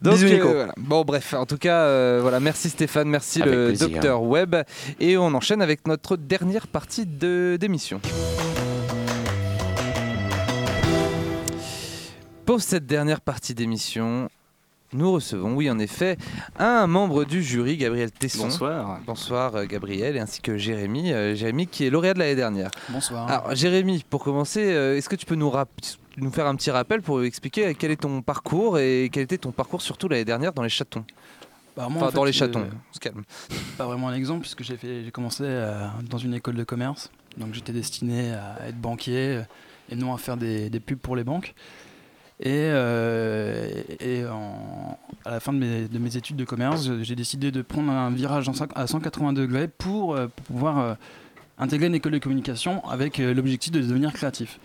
Donc, Bisous, Nico. euh, voilà. Bon, bref, en tout cas, euh, voilà, merci Stéphane, merci Avec le plaisir. docteur Webb. Et on enchaîne avec notre dernière partie de- Pour cette dernière partie d'émission, nous recevons, oui en effet, un membre du jury, Gabriel Tesson. Bonsoir. Bonsoir euh, Gabriel, et ainsi que Jérémy. euh, Jérémy qui est lauréat de l'année dernière. Bonsoir. Alors Jérémy, pour commencer, euh, est-ce que tu peux nous, faire un petit rappel pour expliquer quel est ton parcours et quel était ton parcours surtout l'année dernière dans les chatons? Bah, moi, Enfin, en fait, dans les euh, chatons, on se calme. Pas vraiment un exemple, puisque j'ai commencé euh, dans une école de commerce. Donc j'étais destiné à être banquier et non à faire des, des pubs pour les banques. Et, euh, à la fin de mes, de mes études de commerce, j'ai décidé de prendre un virage à 180 degrés pour, euh, pouvoir euh, intégrer une école de communication avec l'objectif de devenir créatif.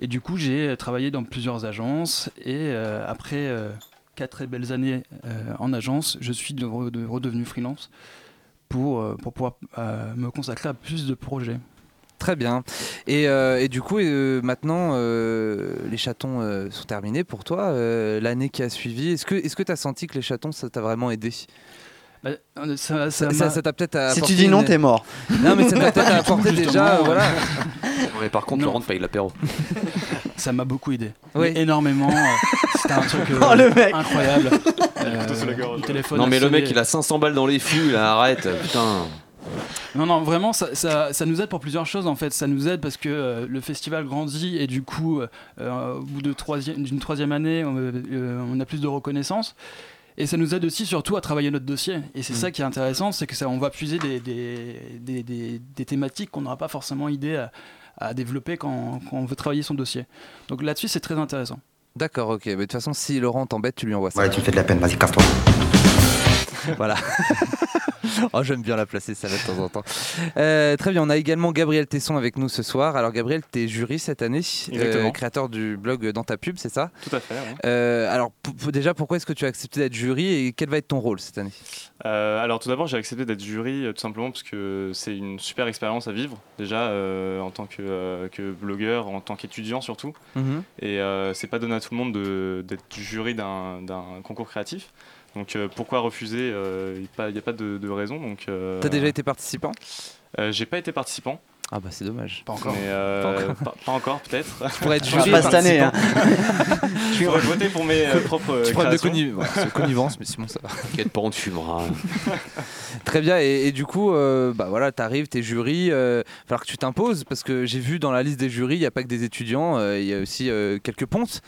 Et du coup, j'ai travaillé dans plusieurs agences et après quatre très belles années en agence, je suis de- de- redevenu freelance pour, pouvoir me consacrer à plus de projets. Très bien. Et, euh, et du coup, euh, maintenant, euh, les chatons euh, sont terminés pour toi. Euh, L'année qui a suivi, est-ce que tu as senti que les chatons, ça t'a vraiment aidé? Bah, ça, Ça peut-être Si tu dis non, une- t'es mort. Non, mais ça t'a peut-être apporté déjà, euh, voilà. Mais par contre, Non. Laurent paye l'apéro. ça m'a beaucoup aidé. Oui. Énormément. C'était un truc euh, Oh, le mec. incroyable. Euh, le téléphone Non, mais le mec, il a 500 balles dans les fûts, là, arrête, putain. Non, non, vraiment, ça, ça, ça nous aide pour plusieurs choses en fait. Ça nous aide parce que euh, le festival grandit et du coup, euh, au bout troisième- d'une troisième année, on, euh, on a plus de reconnaissance. Et ça nous aide aussi surtout à travailler notre dossier. Et c'est ça qui est intéressant, c'est que ça, on va puiser des, des, des, des- des thématiques qu'on n'aura pas forcément idée à, à développer quand, quand on veut travailler son dossier. Donc là-dessus, c'est très intéressant. D'accord, ok. Mais de toute façon, si Laurent t'embête, tu lui envoies ça. Ouais, tu me fais de la peine, vas-y, casse-toi. Voilà. oh, j'aime bien la placer ça de temps en temps. Euh, très bien, on a également Gabriel Tesson avec nous ce soir. Alors Gabriel, tu es jury cette année, euh, créateur du blog Dans ta pub, c'est ça? Tout à fait, oui. Euh, Alors déjà, pourquoi est-ce que tu as accepté d'être jury et quel va être ton rôle cette année? Euh, alors tout d'abord j'ai accepté d'être jury tout simplement parce que c'est une super expérience à vivre déjà en tant que, que blogueur, en tant qu'étudiant surtout. Mhm. Et euh, c'est pas donné à tout le monde de- d'être jury d'un concours créatif. Donc euh, pourquoi refuser Il n'y a pas de, de raison. Donc euh, T'as déjà été participant? euh, J'ai pas été participant. Ah bah c'est dommage. Pas encore. Mais euh, Pas encore. pas, pas encore peut-être. Tu pourrais être jury pas et cette année, hein. Je pourrais voter pour mes euh, propres euh, Tu problème de conniv- ouais, connivence, mais sinon ça va. T'inquiète pas, on te fumera. Très bien, et, et du coup, euh, bah voilà, t'arrives, t'es jury, euh, falloir que tu t'imposes, parce que j'ai vu dans la liste des jurys, il n'y a pas que des étudiants, euh, il y a aussi euh, quelques pontes.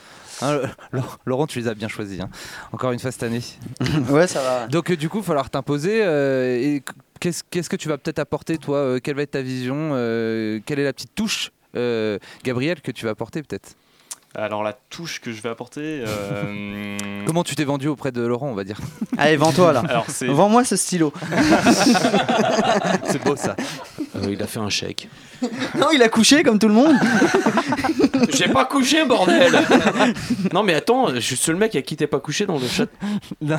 Hein, Laurent- tu les as bien choisis, hein. encore une fois cette année. ouais, ça va. Donc euh, du coup, il va falloir t'imposer. euh, et qu'est-ce, que tu vas peut-être apporter, toi euh, Quelle va être ta vision euh, Quelle est la petite touche, euh, Gabriel, que tu vas apporter peut-être? Alors la touche que je vais apporter. euh, Comment tu t'es vendu auprès de Laurent, on va dire Allez, vends-toi là. Vends-moi ce stylo. C'est beau ça. Euh, il a fait un chèque. non, il a couché comme tout le monde. J'ai pas couché, bordel Non, mais attends, je suis le seul mec à qui t'es pas couché dans le chat.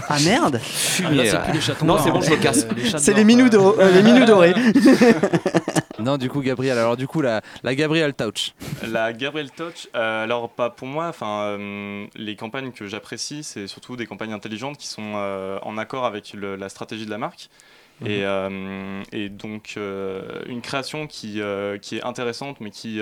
Ah merde Fumier. Ah, là, plus les chatons Non, c'est bon, hein. je me casse. C'est euh, les minous dorés. Non, du coup, Gabriel. Alors du coup, la, la Gabriel Touch. La Gabriel Touch, euh, alors pas pour moi, enfin euh, les campagnes que j'apprécie, c'est surtout des campagnes intelligentes qui sont euh, en accord avec le- la stratégie de la marque. Et, et donc une création qui, qui est intéressante mais qui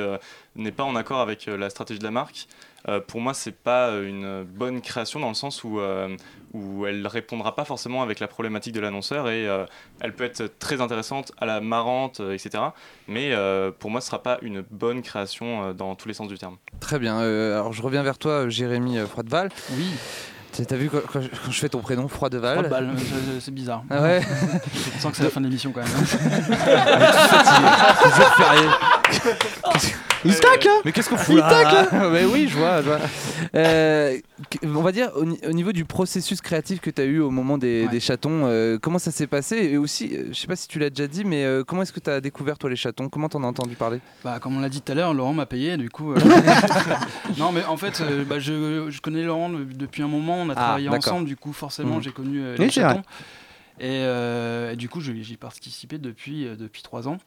n'est pas en accord avec la stratégie de la marque, euh, pour moi c'est pas une bonne création dans le sens où, euh, où elle répondra pas forcément avec la problématique de l'annonceur et euh, elle peut être très intéressante, à la marrante, euh, etc. Mais euh, pour moi ce sera pas une bonne création euh, dans tous les sens du terme. Très bien. euh, alors je reviens vers toi, Jérémy Froideval. Oui. T'as vu quand, quand je, fais ton prénom, Froideval c'est- c'est bizarre. Ah ouais Je sens que c'est la fin de l'émission quand même. Toujours férié. Il tacle, hein Mais qu'est-ce qu'on fout Il tacle, Mais oui, je vois. je vois. Euh, on va dire au, ni- au niveau du processus créatif que tu as eu au moment des, des chatons, euh, comment ça s'est passé Et aussi, euh, je sais pas si tu l'as déjà dit, mais euh, comment est-ce que tu as découvert toi les chatons? Comment t'en as entendu parler? Bah, comme on l'a dit tout à l'heure, Laurent m'a payé, du coup. euh, non, mais en fait, euh, bah, je, je connais Laurent de- depuis un moment, on a Ah, travaillé ensemble, du coup, forcément, Mhm. j'ai connu euh, les chatons. Et, euh, et du coup, j'y participé depuis, euh, depuis trois ans.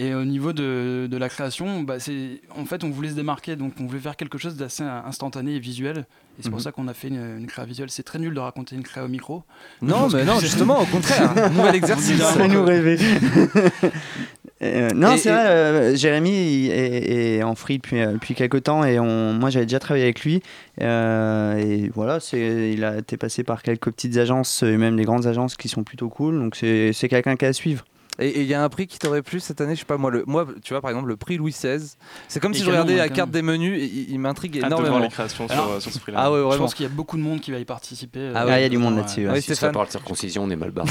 Et au niveau de, de la création, bah, c'est, en fait, on voulait se démarquer, donc on voulait faire quelque chose d'assez instantané et visuel. Et c'est pour Mhm. ça qu'on a fait une, une créa visuelle. C'est très nul de raconter une créa au micro. Non, mais non, justement, au contraire, nouvel exercice. Fais-nous rêver. Euh, non, Et- c'est et- vrai, euh, Jérémy est, est en free depuis, euh, depuis quelques temps et on, moi j'avais déjà travaillé avec lui. euh, et voilà, c'est, il a été passé par quelques petites agences et même des grandes agences qui sont plutôt cool. Donc c'est, c'est quelqu'un qui a à suivre. Et il y a un prix qui t'aurait plu cette année, je sais pas moi, le, moi tu vois par exemple le prix Louis XVI, c'est comme Et si je regardais la carte des menus, et il, il m'intrigue énormément. les créations sur, Alors, euh, sur ce prix-là. Ah ouais, Je pense qu'il y a beaucoup de monde qui va y participer. euh, Ah ouais, il y a du monde ouais. là-dessus, ouais. Ah oui, Si ça parle de circoncision, on est mal barré.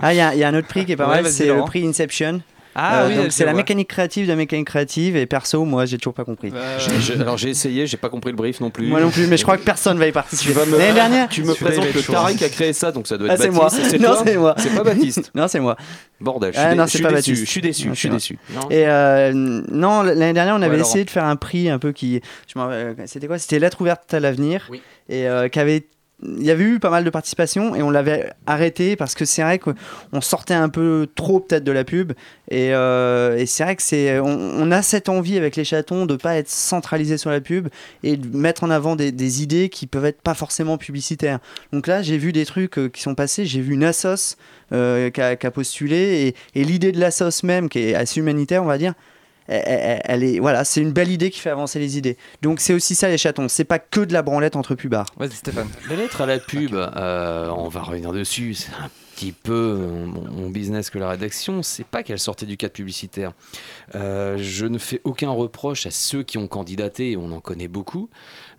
Ah, il y, a- il y a un autre prix qui est pas Ouais, mal, c'est le prix Inception. Ah Euh, oui, c'est la mécanique créative de mécanique créative et perso, moi j'ai toujours pas compris. Euh, j'ai- alors j'ai essayé, j'ai pas compris le brief non plus. Moi non plus, mais je crois que personne va y participer. L'année dernière, tu me présentes le taré qui a créé ça, donc ça doit être Ah, c'est Baptiste. moi. C'est Non, c'est moi. C'est pas Baptiste. non, c'est moi. Bordel, je suis, Ah, suis pas déçu. Baptiste. Je suis déçu. Non, Je suis c'est déçu. Non. Et euh, non, l'année dernière, on avait Ouais, essayé de faire un prix un peu qui. Euh, C'était quoi? C'était Lettre ouverte à l'avenir. Oui. Et qui avait. Il y avait eu pas mal de participation et on l'avait arrêté parce que c'est vrai qu'on sortait un peu trop peut-être de la pub et, euh, c'est vrai que c'est on, a cette envie avec les chatons de pas être centralisé sur la pub et de mettre en avant des, idées qui peuvent être pas forcément publicitaires. Donc là j'ai vu des trucs euh, qui sont passés, j'ai vu une assos euh, qui, a, postulé et, et l'idée de l'assos même qui est assez humanitaire on va dire elle, est voilà c'est une belle idée qui fait avancer les idées donc c'est aussi ça les chatons c'est pas que de la branlette entre pubards Vas-y Stéphane. Les lettres à la pub, euh, on va revenir dessus. C'est un petit peu mon, mon business que la rédaction. C'est pas qu'elle sortait du cadre publicitaire. Euh, je ne fais aucun reproche à ceux qui ont candidaté, on en connaît beaucoup.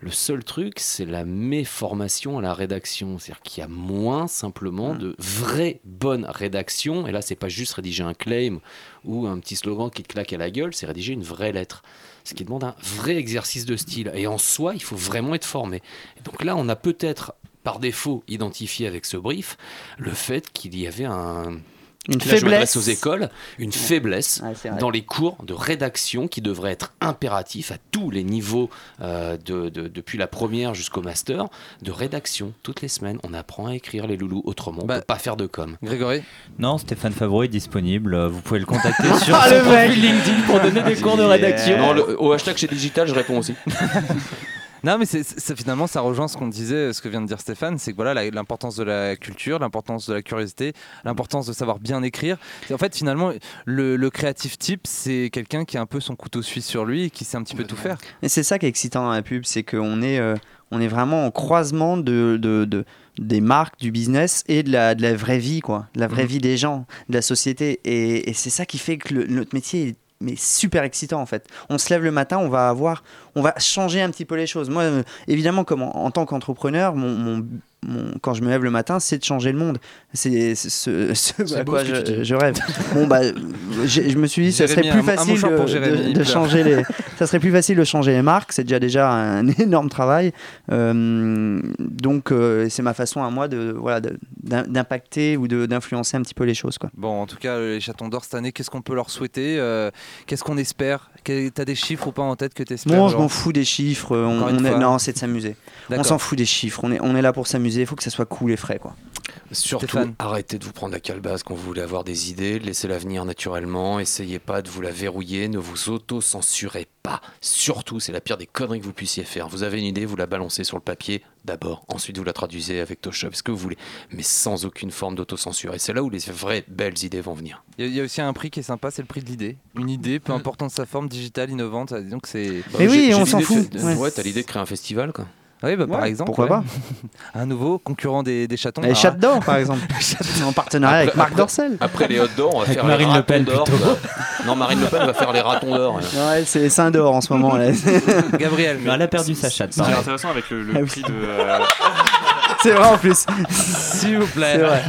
Le seul truc, c'est la méformation à la rédaction. C'est-à-dire qu'il y a moins simplement de vraies bonnes rédactions. Et là, c'est pas juste rédiger un claim ou un petit slogan qui te claque à la gueule, c'est rédiger une vraie lettre. Ce qui demande un vrai exercice de style. Et en soi, il faut vraiment être formé. Et donc là, on a peut-être, par défaut, identifié avec ce brief le fait qu'il y avait un. Une Là, je m'adresse faiblesse. aux écoles, une faiblesse Ouais, dans les cours de rédaction qui devrait être impératif à tous les niveaux, euh, de, de- depuis la première jusqu'au master, de rédaction. Toutes les semaines, on apprend à écrire les loulous autrement. Bah, on peut pas faire de com. Grégory Non, Stéphane Favreau est disponible. euh, Vous pouvez le contacter sur Ah, son le profil LinkedIn pour donner des cours de rédaction. Non, le- au hashtag chez Digital, je réponds aussi. Non, mais c'est, c'est- finalement, ça rejoint ce qu'on disait, ce que vient de dire Stéphane, c'est que voilà, la- l'importance de la culture, l'importance de la curiosité, l'importance de savoir bien écrire. C'est- En fait, finalement, le, le créatif type, c'est quelqu'un qui a un peu son couteau suisse sur lui et qui sait un petit peu tout faire. Et c'est ça qui est excitant dans la pub, c'est qu'on est, euh, on est vraiment en croisement de, de- de- des marques, du business et de la, de la vraie vie, quoi, de la vraie Mhm. vie des gens, de la société. Et, et c'est ça qui fait que le- notre métier est mais super excitant en fait. On se lève le matin, on va avoir, on va changer un petit peu les choses. Moi, euh, évidemment, comme en, tant qu'entrepreneur, mon- mon- quand je me lève le matin, c'est de changer le monde. C'est ce, ce à quoi je, rêve. bon bah, je me suis dit, ça serait plus un- facile de, changer les, ça serait plus facile de changer les marques. C'est déjà déjà un énorme travail. Euh, donc euh, c'est ma façon à moi de voilà d'impacter ou de- d'influencer un petit peu les choses quoi. Bon, en tout cas, les chatons d'or cette année, qu'est-ce qu'on peut leur souhaiter euh, Qu'est-ce qu'on espère? T'as des chiffres ou pas en tête que tu espères Bon, je m'en fous des chiffres. On, on est, non, c'est de s'amuser. On s'en fout des chiffres. On est, on est là pour s'amuser. Il faut que ça soit cool et frais, quoi. Surtout, Stéphane. arrêtez de vous prendre la calebasse quand vous voulez avoir des idées, laissez-la venir naturellement, essayez pas de vous la verrouiller, ne vous auto-censurez pas. Surtout, c'est la pire des conneries que vous puissiez faire. Vous avez une idée, vous la balancez sur le papier d'abord, ensuite vous la traduisez avec Toshop, ce que vous voulez, mais sans aucune forme d'autocensure. Et c'est là où les vraies belles idées vont venir. Il y, a- il y a aussi un prix qui est sympa, c'est le prix de l'idée. Une idée, peu importe sa forme, digitale, innovante. Donc c'est. Mais oui, J'ai- on s'en fout. de- Ouais. Ouais, t'as l'idée de créer un festival, quoi. Oui, bah, par exemple. pourquoi ouais. un nouveau concurrent des, des chatons. Les Alors, chattes d'or, par exemple. en partenariat avec Marc Dorcel. Après les hot d'or, on va Avec faire Marine les Le Pen, d'or. Non, Marine Le Pen va faire les ratons d'or. ouais. Non, elle, c'est les seins d'or en ce moment. Là. Gabriel. Non, elle a perdu sa chatte. Ce qui est pareil. intéressant avec le, le Ah oui. prix de. euh, c'est vrai en plus. S'il vous plaît. C'est vrai.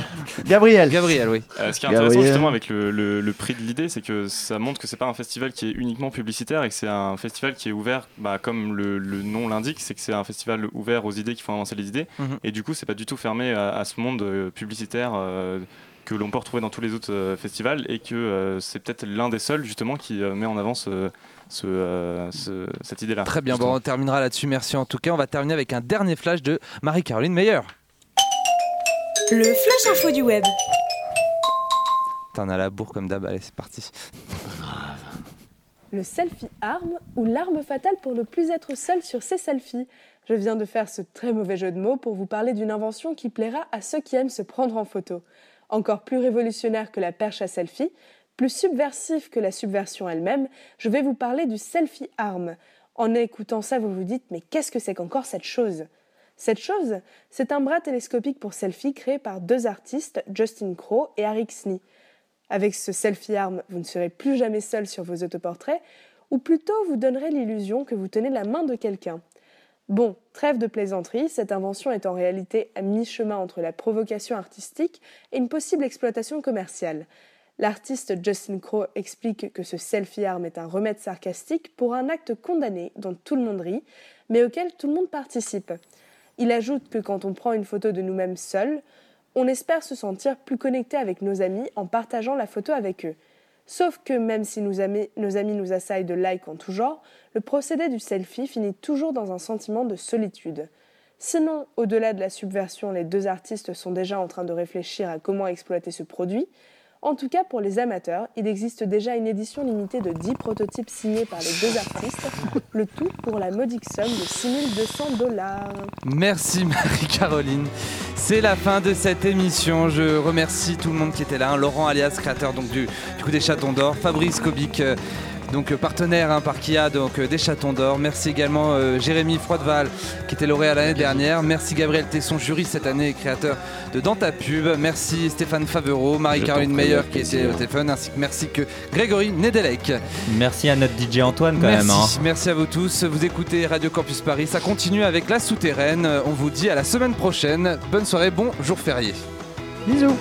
Gabriel. Gabriel, oui. Euh, ce qui est intéressant justement avec le, le- le prix de l'idée, c'est que ça montre que c'est pas un festival qui est uniquement publicitaire et que c'est un festival qui est ouvert, bah, comme le, le nom l'indique, c'est que c'est un festival ouvert aux idées qui font avancer les idées. Mhm. Et du coup, c'est pas du tout fermé à, à ce monde euh, publicitaire euh, que l'on peut retrouver dans tous les autres euh, festivals et que euh, c'est peut-être l'un des seuls justement qui euh, met en avant ce, ce, euh, ce- cette idée-là. Très bien, bon, on terminera là-dessus. Merci en tout cas. On va terminer avec un dernier flash de Marie-Caroline Meyer. Le flash info du web. T'en as la bourre comme d'hab. Allez, c'est parti. Le selfie arme ou l'arme fatale pour ne plus être seul sur ses selfies. Je viens de faire ce très mauvais jeu de mots pour vous parler d'une invention qui plaira à ceux qui aiment se prendre en photo. Encore plus révolutionnaire que la perche à selfie, plus subversif que la subversion elle-même, je vais vous parler du selfie arm. En écoutant ça, vous vous dites mais qu'est-ce que c'est qu'encore cette chose? Cette chose, c'est un bras télescopique pour selfie créé par deux artistes, Justin Crow et Eric Snee. Avec ce selfie arm, vous ne serez plus jamais seul sur vos autoportraits, ou plutôt vous donnerez l'illusion que vous tenez la main de quelqu'un. Bon, trêve de plaisanterie, cette invention est en réalité à mi-chemin entre la provocation artistique et une possible exploitation commerciale. L'artiste Justin Crow explique que ce selfie arm est un remède sarcastique pour un acte condamné dont tout le monde rit, mais auquel tout le monde participe. Il ajoute que quand on prend une photo de nous-mêmes seuls, on espère se sentir plus connecté avec nos amis en partageant la photo avec eux. Sauf que même si nos amis, nous assaillent de likes en tout genre, le procédé du selfie finit toujours dans un sentiment de solitude. Sinon, au-delà de la subversion, les deux artistes sont déjà en train de réfléchir à comment exploiter ce produit. En tout cas, pour les amateurs, il existe déjà une édition limitée de 10 prototypes signés par les deux artistes, le tout pour la modique somme de 6200 dollars. Merci Marie-Caroline. C'est la fin de cette émission. Je remercie tout le monde qui était là. hein. Laurent alias, créateur donc, du, du coup des chatons d'or. Fabrice Kobic, euh, donc euh, partenaire hein, par Kia donc, euh, des chatons d'or. Merci également euh, Jérémy Froideval qui était lauréat l'année dernière. Merci Gabriel Tesson, jury cette année et créateur de Dans ta pub. Merci Stéphane Favereau, Marie-Caroline Meyer qui était au téléphone, ainsi que merci que Grégory Nedelec. Merci à notre DJ Antoine quand Merci, même. hein. merci à vous tous. Vous écoutez Radio Campus Paris. Ça continue avec la souterraine. On vous dit à la semaine prochaine. Bonne soirée, bon jour férié. Bisous.